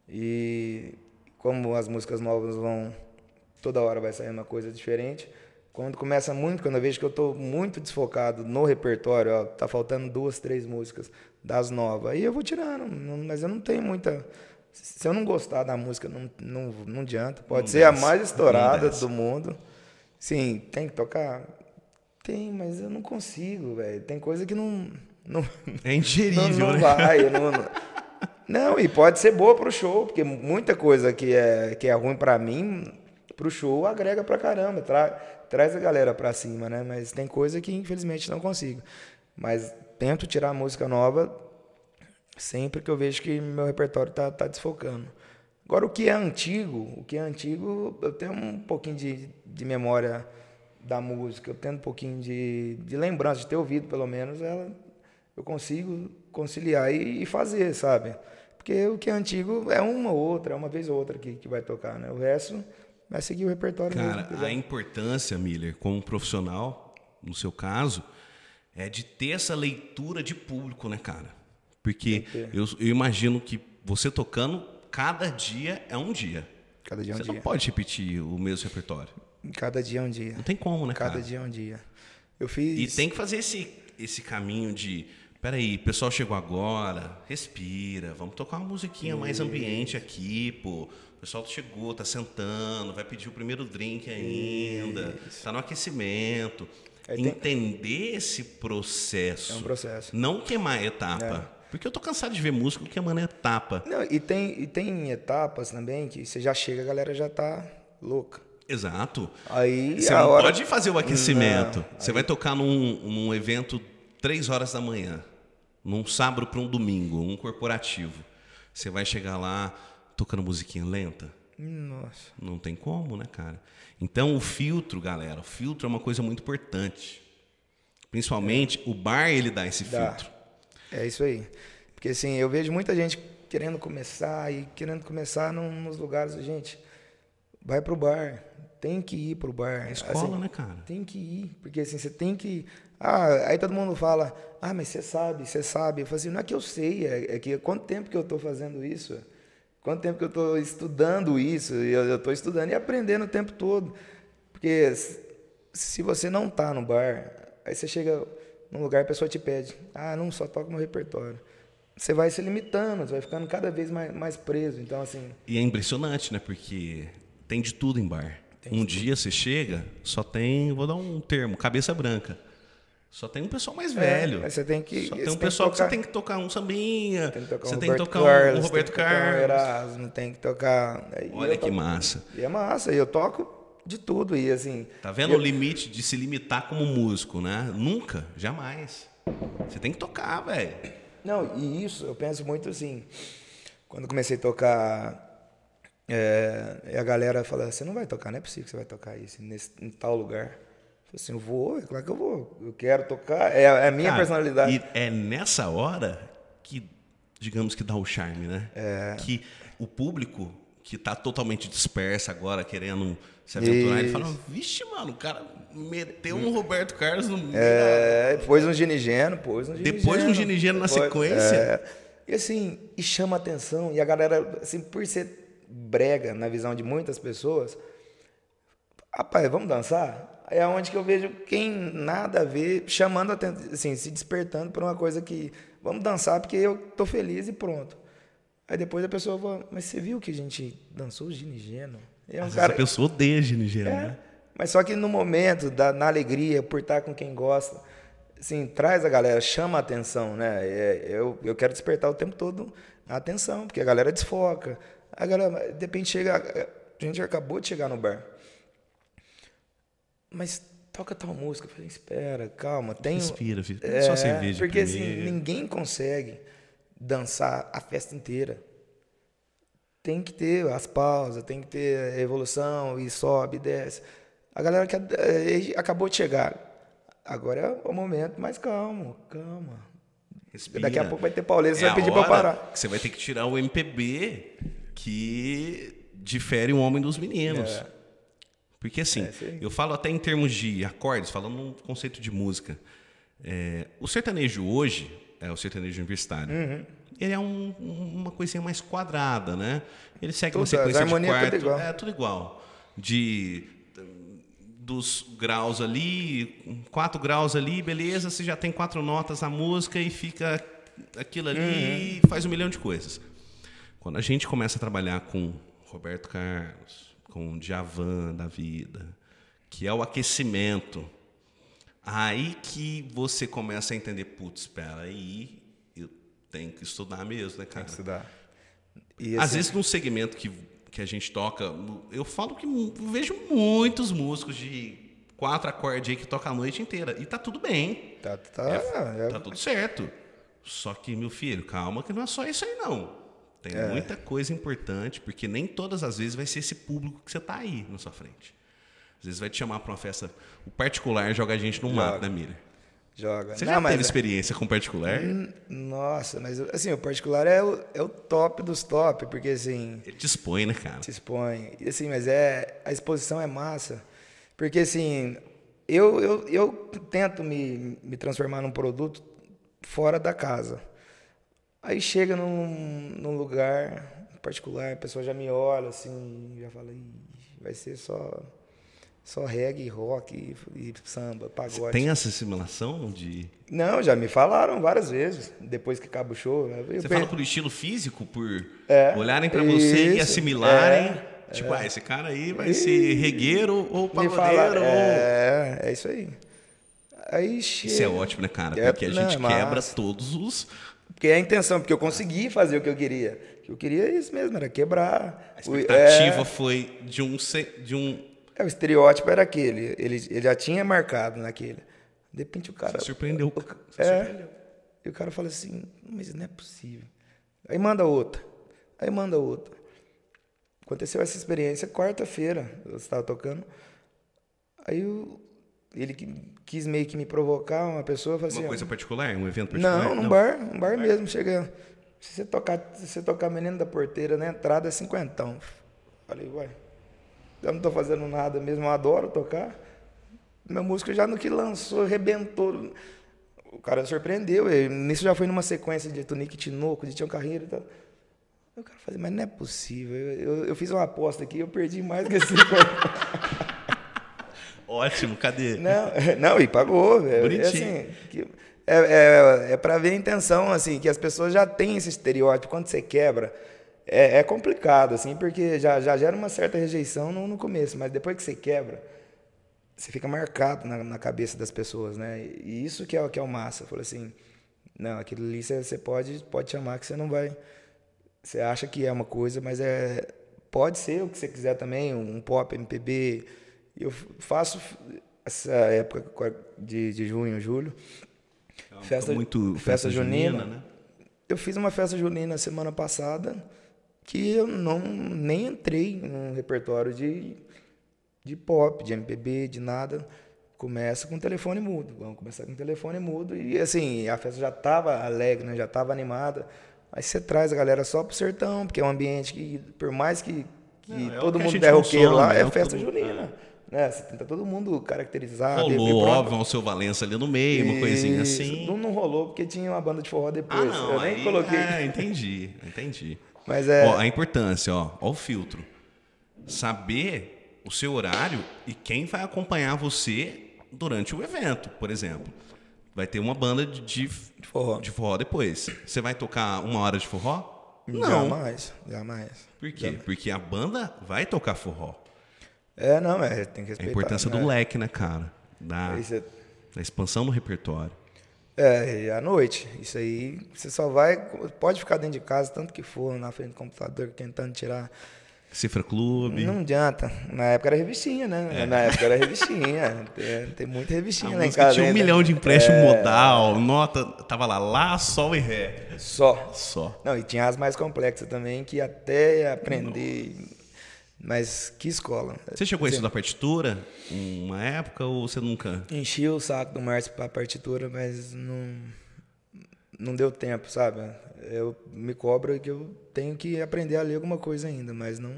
E como as músicas novas vão toda hora vai sair uma coisa diferente. Quando começa muito, quando eu vejo que eu estou muito desfocado no repertório, ó, tá faltando duas, três músicas das novas, aí eu vou tirando, não, mas eu não tenho muita. Se eu não gostar da música, não, não, não adianta. Pode não ser a mais estourada do mundo. Sim, tem que tocar? Tem, mas eu não consigo, velho. Tem coisa que não. não é ingerível, não, não né? vai. Não, não, e pode ser boa pro show, porque muita coisa que é, que é ruim para mim, pro show agrega pra caramba, tra, traz a galera pra cima, né? Mas tem coisa que infelizmente não consigo. Mas tento tirar música nova sempre que eu vejo que meu repertório tá, tá desfocando. Agora, o que é antigo, o que é antigo, eu tenho um pouquinho de, de memória da música, eu tenho um pouquinho de, de lembrança, de ter ouvido pelo menos, ela, eu consigo conciliar e, e fazer, sabe? Porque o que é antigo é uma ou outra, é uma vez ou outra que, que vai tocar, né? O resto vai seguir o repertório Cara, mesmo. a importância, Miller, como profissional, no seu caso, é de ter essa leitura de público, né, cara? Porque eu, eu, imagino que você tocando, cada dia é um dia. Cada dia é um você dia. não pode repetir o mesmo repertório. Cada dia é um dia. Não tem como, né, cada cara? Cada dia é um dia. Eu fiz... E tem que fazer esse, esse caminho de Peraí, pessoal chegou agora, respira, vamos tocar uma musiquinha mais ambiente aqui, pô. O pessoal chegou, tá sentando, vai pedir o primeiro drink ainda, Isso. tá no aquecimento. É, Entender tem... esse processo. É um processo. Não queimar etapa. É. Porque eu tô cansado de ver músico queimando etapa. Não, e tem, e tem etapas também que você já chega, a galera já tá louca. Exato. Aí você não hora... pode fazer o aquecimento. Não, você aí... vai tocar num, num evento três horas da manhã num sábado para um domingo, um corporativo, você vai chegar lá tocando musiquinha lenta? Nossa. Não tem como, né, cara? Então o filtro, galera, o filtro é uma coisa muito importante. Principalmente é. o bar ele dá esse dá. filtro. É isso aí. Porque assim, eu vejo muita gente querendo começar e querendo começar num, nos lugares, gente, vai pro bar, tem que ir pro bar. É escola, assim, né, cara? Tem que ir, porque assim, você tem que ah, aí todo mundo fala, ah, mas você sabe, você sabe. Eu falo assim, não é que eu sei, é, é que quanto tempo que eu estou fazendo isso? Quanto tempo que eu estou estudando isso? Eu estou estudando e aprendendo o tempo todo. Porque se você não está no bar, aí você chega num lugar e a pessoa te pede, ah, não, só toca no repertório. você vai se limitando, você vai ficando cada vez mais, mais preso. Então, assim. E é impressionante, né? Porque tem de tudo em bar. Um dia você chega, só tem, vou dar um termo, cabeça branca. Só tem um pessoal mais velho. É, você tem que. Só tem um pessoal que, que, você tem que tocar um sambinha. Tem que tocar você um tem que Roberto tocar Carlos, um Roberto tem que tocar um Carlos. Erasmo, tem que tocar. Olha que toco- massa. E é massa. E eu toco de tudo. E assim. Tá vendo eu- o limite de se limitar como músico, né? Nunca, jamais. Você tem que tocar, velho. Não, e isso, eu penso muito assim. Quando comecei a tocar, é, e a galera fala: você não vai tocar, não é possível que você vai tocar isso nesse, em tal lugar. Assim: eu vou, é claro que eu vou. Eu quero tocar, é, a- é a minha Cara, personalidade. E é nessa hora que, digamos que dá o charme, né? É. Que o público que tá totalmente disperso agora, querendo se aventurar, ele Isso. fala, vixe, mano, o cara meteu um Roberto Carlos no meio da- É, pôs um ginigeno, pôs um ginigeno. Depois um ginigeno na sequência? é. e assim, e chama atenção. E a galera, assim, por ser brega na visão de muitas pessoas, rapaz, vamos dançar? É onde que eu vejo quem nada a ver, chamando atenção, assim, se despertando por uma coisa que, vamos dançar porque eu tô feliz e pronto. Aí depois a pessoa fala, mas você viu que a gente dançou o? E é um Às cara- a pessoa odeia ginigeno, é, né? mas só que no momento, da, na alegria, por estar com quem gosta, assim, traz a galera, chama a atenção, né? É, eu, eu quero despertar o tempo todo a atenção, porque a galera desfoca. A galera, de repente, chega. A gente acabou de chegar no bar. Mas toca tal música. Eu falei, espera, calma, tem. Respira, filho. Pega só cerveja Porque assim, primeiro. ninguém consegue dançar a festa inteira. Tem que ter as pausas, tem que ter a evolução e sobe e desce. A galera que eh, acabou de chegar. Agora é o momento mais calmo, calma. Respira. Daqui a pouco vai ter pauleira, você É vai pedir hora parar. Você vai ter que tirar o MPB que difere o homem dos meninos. É. Porque assim, É, eu falo até em termos de acordes, falando num conceito de música. É, o sertanejo hoje, é o sertanejo universitário, Uhum. ele é um- uma coisinha mais quadrada, né? Ele segue Tudo, uma sequência de tudo quarto, igual. é tudo igual. De dos graus ali, quatro graus ali, beleza, você já tem quatro notas na música e fica aquilo ali Uhum. e faz um milhão de coisas. Quando a gente começa a trabalhar com Roberto Carlos, com Djavan da vida, que é o aquecimento, aí que você começa a entender, putz, espera aí, eu tenho que estudar mesmo, né, cara? Estudar. E, Às assim, vezes, num segmento que, que a gente toca, eu falo que vejo muitos músicos de quatro acordes aí que tocam a noite inteira. E tá tudo bem. Tá, tá, É- é- tá tudo certo. Só que, meu filho, calma que não é só isso aí, não. Tem É. muita coisa importante, porque nem todas as vezes vai ser esse público que você tá aí na sua frente. Às vezes vai te chamar pra uma festa. O particular joga a gente no mato, né, Miller? joga. Você Não, já mas teve é- experiência com particular? Nossa, mas assim, o particular é o, é o top dos top, porque assim, Ele te expõe, né, cara? se expõe. E assim, mas é a exposição é massa. Porque assim, eu, eu, eu tento me, me transformar num produto fora da casa. Aí chega num, num lugar particular, a pessoa já me olha assim, já fala, "Ih, vai ser só só reggae, rock e, e samba, pagode. Tem essa simulação de. Não, já me falaram várias vezes, depois que acaba o show. né? Você fala por estilo físico, por É, olharem pra você e assimilarem. é, tipo, ah, esse cara aí vai ser regueiro ou pagodeiro. falaram, ou... é, é isso aí. Aí chega. Isso é ótimo, né, cara? É, Porque a gente é quebra todos os. Porque é a intenção, porque eu consegui fazer o que eu queria. O que eu queria é isso mesmo, era quebrar. A O- expectativa é, foi de um. De um é, o estereótipo era aquele. Ele, ele já tinha marcado naquele. De repente o cara. Você surpreendeu. o- Você é. surpreendeu. E o cara fala assim, mas não é possível. Aí manda outra. Aí manda outra. Aconteceu essa experiência quarta-feira, eu estava tocando. Aí eu- ele quis meio que me provocar, uma pessoa falou assim, Uma coisa particular? Um evento particular? não, num bar, num bar mesmo, chega. Se você tocar, se você tocar menino da porteira na entrada é cinquentão. Falei, uai, eu não tô fazendo nada mesmo, eu adoro tocar. Meu músico já no que lançou, arrebentou. O cara surpreendeu. Nisso já foi numa sequência de Tonique Tinoco, de Tião Carreiro e tal. Aí O cara falou, mas não é possível. Eu, eu- eu fiz uma aposta aqui, eu perdi mais que esse. Ótimo, cadê? Não, não, e pagou. Bonitinho. é assim, que- É, é, é para ver a intenção, assim, que as pessoas já têm esse estereótipo. Quando você quebra, é, é complicado, assim, porque já, já gera uma certa rejeição no, no começo, mas depois que você quebra, você fica marcado na, na, cabeça das pessoas, né? E isso que é, que é o massa. Falei assim, não, aquilo ali você, você pode, pode chamar que você não vai... Você acha que é uma coisa, mas é pode ser o que você quiser também, um pop, MPB. Eu faço essa época de, de junho, julho. É festa muito festa, junina, junina, né? Eu fiz uma festa junina semana passada que eu não nem entrei no repertório de, de pop, de MPB, de nada. Começa com telefone mudo. Vamos começar com telefone mudo. E assim, a festa já estava alegre, né? já estava animada. Aí você traz a galera só pro sertão, porque é um ambiente que, por mais que, que não, é todo mundo é roqueiro lá, é, é festa junina. Né? Você tenta todo mundo caracterizar. Rolou, óbvio, o seu Valença ali no meio, uma coisinha assim. Não, não rolou porque tinha uma banda de forró depois. Ah, não, Eu nem aí, coloquei. É, entendi, entendi. Mas é... Ó, a importância, ó, ó o filtro. Saber o seu horário e quem vai acompanhar você durante o evento, por exemplo. Vai ter uma banda de, de, forró. de forró depois. Você vai tocar uma hora de forró? Não. Jamais, jamais. Por quê? Jamais. Porque a banda vai tocar forró. É, não, é, tem que respeitar. A importância né? do leque, né, cara? Da, é... da expansão do repertório. É, e à noite. Isso aí, você só vai. Pode ficar dentro de casa, tanto que for, na frente do computador, tentando tirar. Cifra Clube. Não adianta. Na época era revistinha, né? É. Na época era revistinha. tem, tem muita revistinha a lá em casa. Tinha um milhão de empréstimo é... modal, nota. Tava lá, Lá, Sol e Ré. Só. Só. Não, e tinha as mais complexas também, que até aprender. Mas que escola. Você chegou a estudar partitura uma época ou você nunca? Enchi o saco do Márcio para partitura, mas não, não deu tempo, sabe? Eu me cobro que eu tenho que aprender a ler alguma coisa ainda, mas não.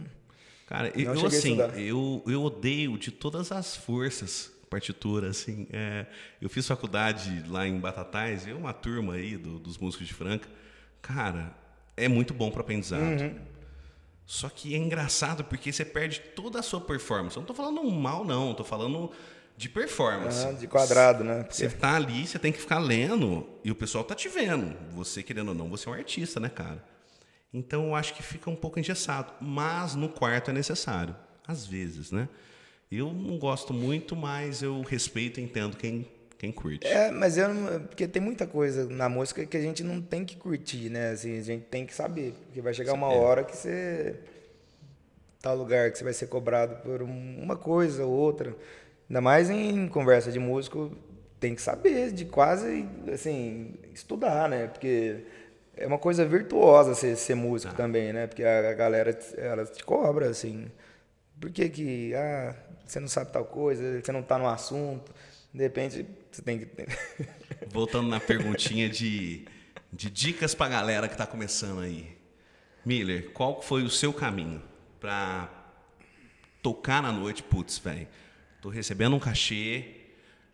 Cara, não eu assim, eu, eu odeio de todas as forças partitura, assim. É, eu fiz faculdade lá em Batatais, e uma turma aí do, dos músicos de Franca. Cara, é muito bom para aprendizado. Uhum. Só que é engraçado porque você perde toda a sua performance. Eu não estou falando mal, não. Estou falando de performance. Ah, de quadrado, né? Porque... Você está ali, você tem que ficar lendo e o pessoal tá te vendo. Você, querendo ou não, você é um artista, né, cara? Então eu acho que fica um pouco engessado. Mas no quarto é necessário. Às vezes, né? Eu não gosto muito, mas eu respeito e entendo quem quem curte. É, mas eu porque tem muita coisa na música que a gente não tem que curtir, né? Assim, a gente tem que saber, porque vai chegar uma é. hora que você tal lugar que você vai ser cobrado por uma coisa ou outra. Ainda mais em conversa de músico, tem que saber de quase assim, estudar, né? Porque é uma coisa virtuosa ser, ser músico ah. também, né? Porque a, a galera ela te cobra assim. Por que que ah, você não sabe tal coisa, você não está no assunto? De repente, você tem que. Voltando na perguntinha de, de dicas para a galera que está começando aí. Miller, qual foi o seu caminho para tocar na noite? Putz, velho, tô recebendo um cachê.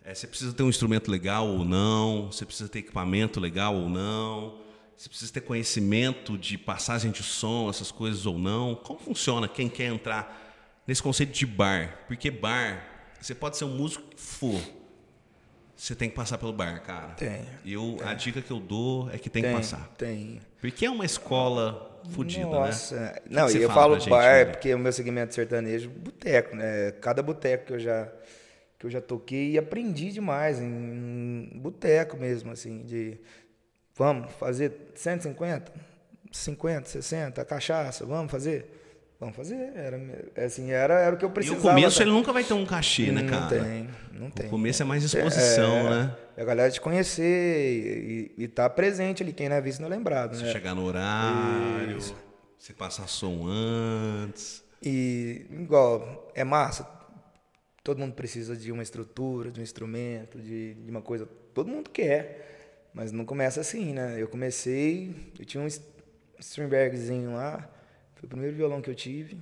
É, você precisa ter um instrumento legal ou não? Você precisa ter equipamento legal ou não? Você precisa ter conhecimento de passagem de som, essas coisas ou não? Como funciona quem quer entrar nesse conceito de bar? Porque bar, você pode ser um músico que for, você tem que passar pelo bar, cara. Tem. Eu, tem. A dica que eu dou é que tem, tem que passar. Tem. Porque é uma escola fodida, né? Nossa. Não, e eu falo gente, bar, né? porque o meu segmento sertanejo, boteco, né? Cada boteco que eu já que eu já toquei e aprendi demais em boteco mesmo, assim, de vamos fazer 150, 50, 60, cachaça, vamos fazer? Vamos fazer. Era, assim, era, era o que eu precisava. E o começo ele nunca vai ter um cachê, né, cara? Não tem, não tem. O começo é mais exposição, é, né? É a galera te conhecer e, estar tá presente ali, quem não é visto não é lembrado, Você né? chegar no horário, Isso. você passar som antes. E, igual, é massa. Todo mundo precisa de uma estrutura, de um instrumento, de, de uma coisa. Todo mundo quer, mas não começa assim, né? Eu comecei, eu tinha um Stringbergzinho lá, foi o primeiro violão que eu tive.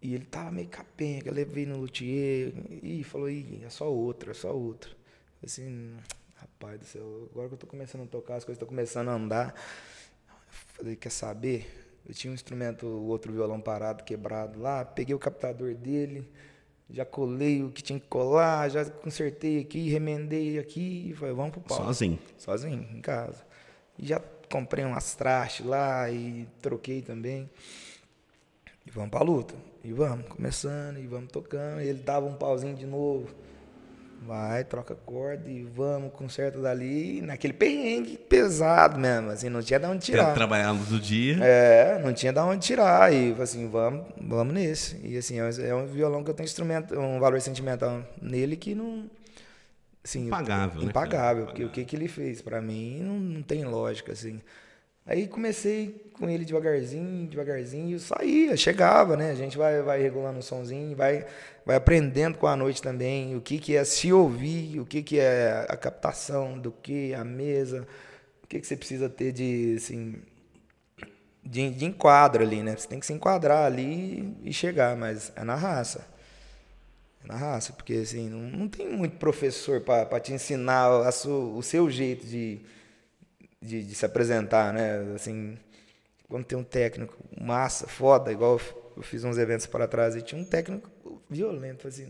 E ele tava meio capenga, eu levei no luthier e falou, Ih, é só outra, é só outra. Assim, rapaz do céu, agora que eu tô começando a tocar, as coisas estão começando a andar. falei, quer saber? Eu tinha um instrumento, o outro violão parado, quebrado lá, peguei o captador dele, já colei o que tinha que colar, já consertei aqui, remendei aqui, e falei, vamos pro pau. Sozinho? Sozinho, em casa. E já comprei umas trastes lá e troquei também. E vamos pra luta. E vamos, começando, e vamos tocando. E ele dava um pauzinho de novo. Vai, troca corda e vamos, conserta dali, naquele perrengue pesado mesmo, assim, não tinha de onde tirar. Trabalhando do dia. É, não tinha de onde tirar. E assim, vamos, vamos nesse. E assim, é um violão que eu tenho instrumento, um valor sentimental nele que não. Assim, impagável, impagável, né? porque o que, que ele fez para mim não, não tem lógica, assim. Aí comecei com ele devagarzinho, devagarzinho, e saía, chegava, né? A gente vai, vai regulando o somzinho, vai, vai aprendendo com a noite também o que, que é se ouvir, o que, que é a captação, do que a mesa, o que, que você precisa ter de, assim, de, de enquadro ali, né? Você tem que se enquadrar ali e chegar, mas é na raça. Na raça, porque assim, não, não tem muito professor para te ensinar su, o seu jeito de de, de, se apresentar, né? Assim, quando tem um técnico massa, foda, igual eu fiz uns eventos para trás e tinha um técnico violento, assim.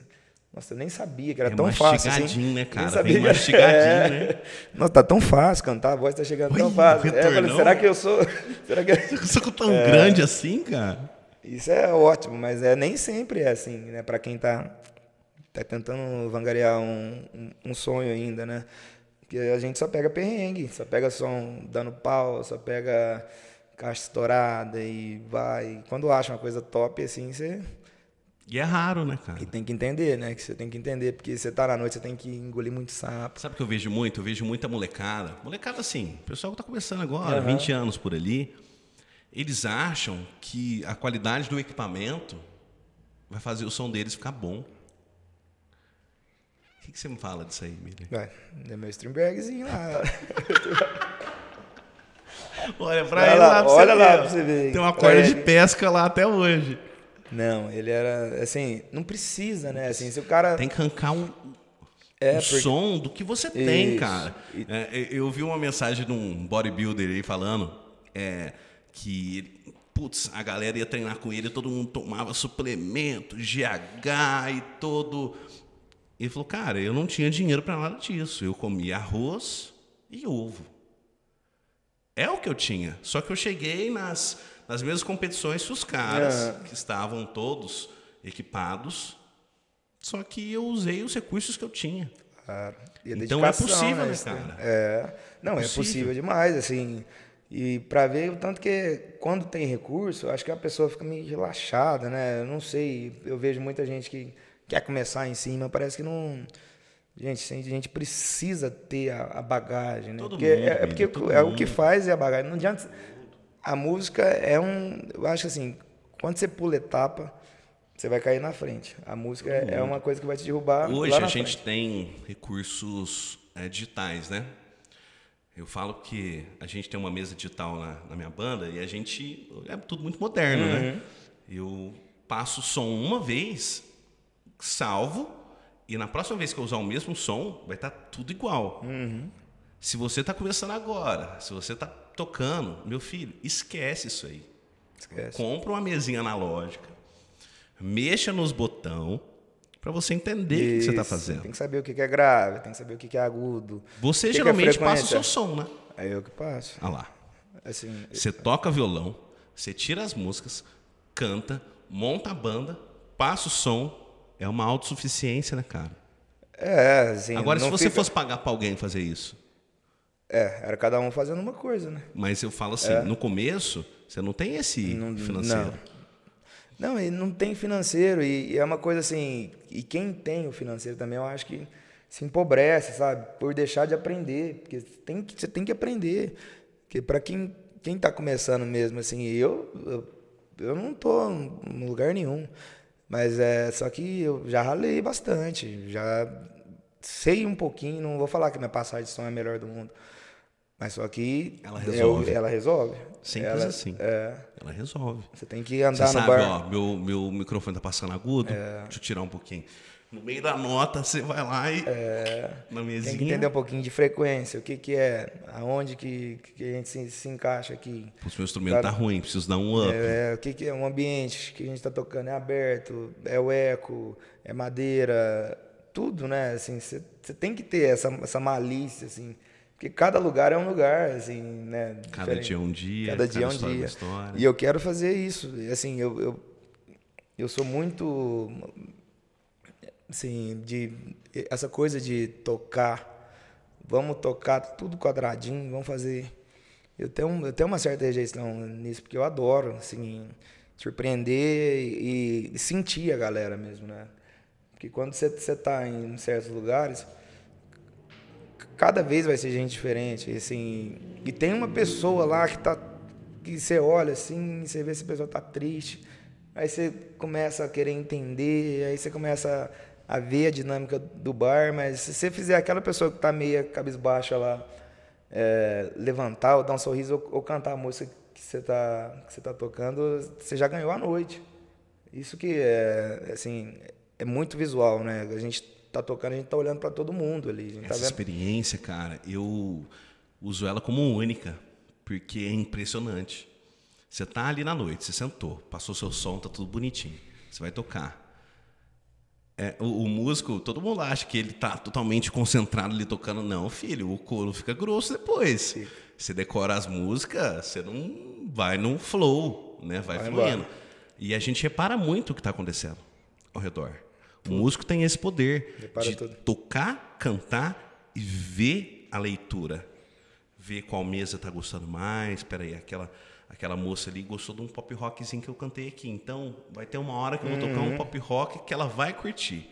Nossa, eu nem sabia que era é tão fácil assim. né, cara? Nem sabia Bem mastigadinho, é... né? Nossa, tá tão fácil cantar, a voz tá chegando tão fácil. É, falei, será que eu sou. Será que eu sou tão é... grande assim, cara? Isso é ótimo, mas é, nem sempre é assim, né? Para quem tá, tá tentando vangarear um, um, um sonho ainda, né? Porque a gente só pega perrengue, só pega som dando pau, só pega caixa estourada e vai. Quando acha uma coisa top assim, você. E é raro, né, cara? E tem que entender, né? Que você tem que entender, porque você tá na noite, você tem que engolir muito sapo. Sabe o que eu vejo muito? Eu vejo muita molecada. Molecada, assim, o pessoal que tá começando agora, uhum. 20 anos por ali, eles acham que a qualidade do equipamento vai fazer o som deles ficar bom que, que você me fala disso aí, Miller? Vai, é meu Streambergzinho lá. olha pra ele lá, lá pra olha lá pra você ver. Tem uma corda de pesca lá até hoje. Não, ele era assim, não precisa, né? Assim, se o cara tem que arrancar um, é, um porque... som do que você tem, Isso. cara. É, eu vi uma mensagem de um bodybuilder aí falando é, que putz, a galera ia treinar com ele, todo mundo tomava suplemento, GH e todo ele falou, cara, eu não tinha dinheiro para nada disso. Eu comia arroz e ovo. É o que eu tinha. Só que eu cheguei nas, nas mesmas competições que os caras, é. que estavam todos equipados. Só que eu usei os recursos que eu tinha. Claro. então é possível, né, né cara? É. Não, é possível. é possível demais, assim. E para ver o tanto que quando tem recurso, acho que a pessoa fica meio relaxada, né? Eu não sei, eu vejo muita gente que quer começar em cima, parece que não. Gente, a gente precisa ter a, a bagagem, né? Todo porque mundo, é, é porque é o que faz é a bagagem. Não adianta. A música é um. Eu acho assim, quando você pula etapa, você vai cair na frente. A música é, é uma coisa que vai te derrubar. Hoje a gente tem recursos é, digitais, né? Eu falo que a gente tem uma mesa digital na, na minha banda e a gente. É tudo muito moderno, né? uhum. né? Eu passo o som uma vez, salvo, e na próxima vez que eu usar o mesmo som, vai estar tá tudo igual. Uhum. Se você está começando agora, se você está tocando, meu filho, esquece isso aí. Esquece. Compra uma mesinha analógica, mexa nos botão para você entender isso, o que você está fazendo. Tem que saber o que é grave, tem que saber o que é agudo. Você que geralmente que é passa o seu som, né? É eu que passo. Ah lá. Assim, você toca violão, você tira as músicas, canta, monta a banda, passa o som, é uma autossuficiência, né, cara? É, assim. Agora, se você fica... fosse pagar para alguém fazer isso. É, era cada um fazendo uma coisa, né? Mas eu falo assim, é. no começo, você não tem esse não, financeiro. Não. não, e não tem financeiro. E, e, é uma coisa assim. E quem tem o financeiro também, eu acho que se empobrece, sabe? Por deixar de aprender. Porque tem que, você tem que aprender. Porque para quem, quem tá começando mesmo, assim, eu, eu, eu não tô em lugar nenhum. Mas é só que eu já ralei bastante, já sei um pouquinho, não vou falar que minha passagem de som é a melhor do mundo. Mas só que ela resolve. Eu, ela resolve. Simples ela, assim. É, ela resolve. Você tem que andar Você no sabe, bar. Ó, meu, meu microfone tá passando agudo. É. Deixa eu tirar um pouquinho. No meio da nota, você vai lá e. É, na mesinha. Tem que entender um pouquinho de frequência, o que, que é, aonde que, que a gente se, se encaixa aqui. O meu instrumento tá ruim, preciso dar um up. É, o que, que é um ambiente que a gente está tocando? É aberto, é o eco, é madeira, tudo, né? Assim, você tem que ter essa, essa malícia, assim. Porque cada lugar é um lugar, assim, né? Cada dia é um dia, cada dia é um dia. E eu quero fazer isso. Assim, eu, eu, eu sou muito assim, de essa coisa de tocar, vamos tocar tudo quadradinho, vamos fazer. Eu tenho, eu tenho uma certa rejeição nisso, porque eu adoro, assim, surpreender e, e sentir a galera mesmo, né? Porque quando você está em certos lugares, cada vez vai ser gente diferente, assim, e tem uma pessoa lá que tá que você olha assim, você vê se a pessoa tá triste, aí você começa a querer entender, aí você começa a ver a dinâmica do bar, mas se você fizer aquela pessoa que está meio cabisbaixa lá, é, levantar ou dar um sorriso ou, ou cantar a música que você está que você tá tocando, você já ganhou a noite. Isso que é, assim, é muito visual, né? A gente tá tocando, a gente tá olhando para todo mundo ali. Essa tá experiência, cara, eu uso ela como única, porque é impressionante. Você tá ali na noite, você sentou, passou seu som, tá tudo bonitinho. Você vai tocar. É, o, o, músico, todo mundo acha que ele tá totalmente concentrado ali tocando. Não, filho, o couro fica grosso depois. Sim. Você decora as músicas, você não vai num flow, né? Vai, vai fluindo. Embora. E a gente repara muito o que está acontecendo ao redor. O músico tem esse poder repara de tudo. tocar, cantar e ver a leitura. Ver qual mesa está gostando mais. Espera aí, aquela aquela moça ali gostou de um pop rockzinho que eu cantei aqui. Então, vai ter uma hora que eu vou tocar um uhum. pop rock que ela vai curtir.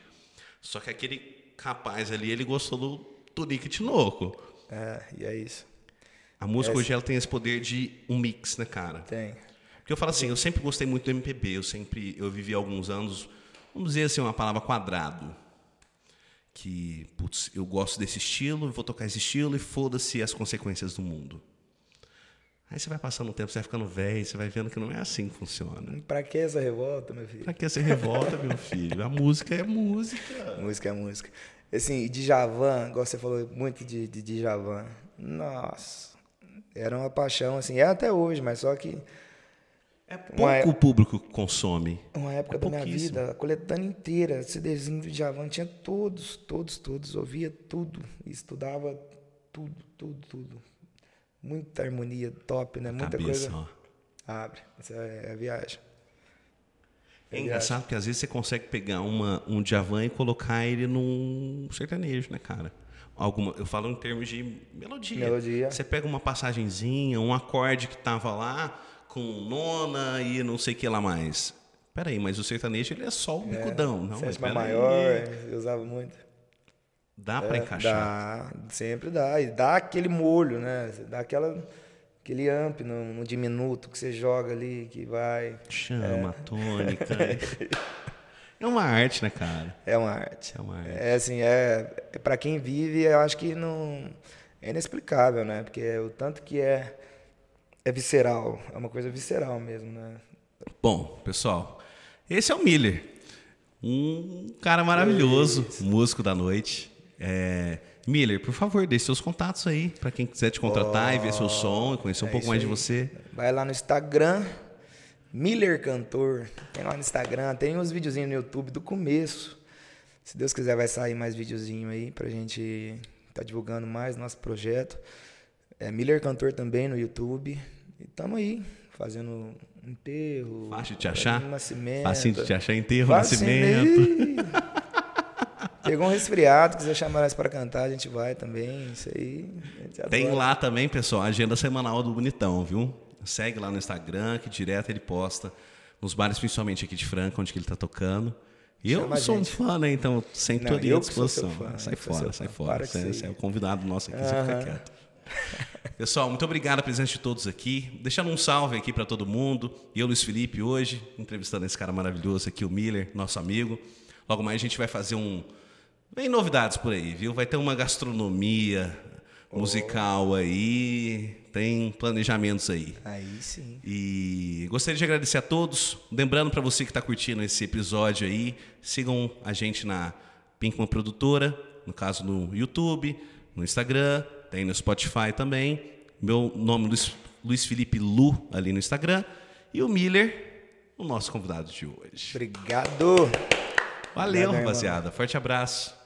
Só que aquele rapaz ali, ele gostou do Tunique Tinoco. É, e é isso. A música é hoje ela tem esse poder de um mix, né, cara? Tem. Porque eu falo assim, eu sempre gostei muito do MPB, eu sempre, eu vivi alguns anos, vamos dizer assim, uma palavra quadrado. Que, putz, eu gosto desse estilo, vou tocar esse estilo e foda-se as consequências do mundo. Aí você vai passando o tempo, você vai ficando velho, você vai vendo que não é assim que funciona. Pra que essa revolta, meu filho? Pra que essa revolta, meu filho? A música é música. Música é música. Assim, Djavan, igual você falou muito de, de Djavan. Nossa, era uma paixão, assim, é até hoje, mas só que... É pouco uma, o público que consome. Uma época é da minha vida, a coletânea inteira, CDzinho do Djavan, tinha todos, todos, todos, ouvia tudo, estudava tudo, tudo, tudo muita harmonia top, né? Muita Cabeça, coisa. Ó. Abre. Essa é a viagem. É, é engraçado que às vezes você consegue pegar uma, um Djavan e colocar ele num sertanejo, né, cara? Alguma, eu falo em termos de melodia. Melodia. Você pega uma passagenzinha, um acorde que tava lá com nona e não sei o que lá mais. Peraí, mas o sertanejo ele é só o é, bicudão, não? Mas maior, eu usava muito. Dá para é, encaixar? Dá, sempre dá. E dá aquele molho, né? Dá aquela, aquele amp no, no diminuto que você joga ali, que vai. Chama, é. tônica. é uma arte, né, cara? É uma arte. É uma arte. É assim, é, é para quem vive, eu acho que não. É inexplicável, né? Porque é o tanto que é, é visceral. É uma coisa visceral mesmo, né? Bom, pessoal, esse é o Miller. Um cara maravilhoso, músico da noite. É, Miller, por favor, deixe seus contatos aí para quem quiser te contratar oh, e ver seu som e conhecer um é pouco mais aí. de você. Vai lá no Instagram, Miller Cantor. Tem lá no Instagram, tem uns videozinhos no YouTube do começo. Se Deus quiser, vai sair mais videozinho aí pra gente estar tá divulgando mais nosso projeto. É Miller Cantor também no YouTube. E tamo aí, fazendo enterro. Fácil de te achar? Nascimento. Fácil de te achar enterro, nascimento. Pegou um resfriado, quiser chamar nós para cantar, a gente vai também. Isso aí. Tem lá também, pessoal, a agenda semanal do Bonitão, viu? Segue lá no Instagram, que direto ele posta. Nos bares, principalmente aqui de Franca, onde que ele está tocando. E eu sou um fã, né? Então, sempre estou à disposição. Fã, sai fora, sai fora. Você, é o convidado nosso aqui, você fica quieto. Pessoal, muito obrigado a presença de todos aqui. Deixando um salve aqui para todo mundo. E eu, Luiz Felipe, hoje, entrevistando esse cara maravilhoso aqui, o Miller, nosso amigo. Logo mais a gente vai fazer um, Vem novidades por aí, viu? Vai ter uma gastronomia oh. musical aí, tem planejamentos aí. Aí sim. E gostaria de agradecer a todos. Lembrando para você que está curtindo esse episódio aí, sigam a gente na, Pinkman Produtora, no caso no YouTube, no Instagram, tem no Spotify também. Meu nome Luiz, Luiz Felipe Lu ali no Instagram. E o Miller, o nosso convidado de hoje. Obrigado. Valeu, Obrigado, rapaziada. Forte abraço.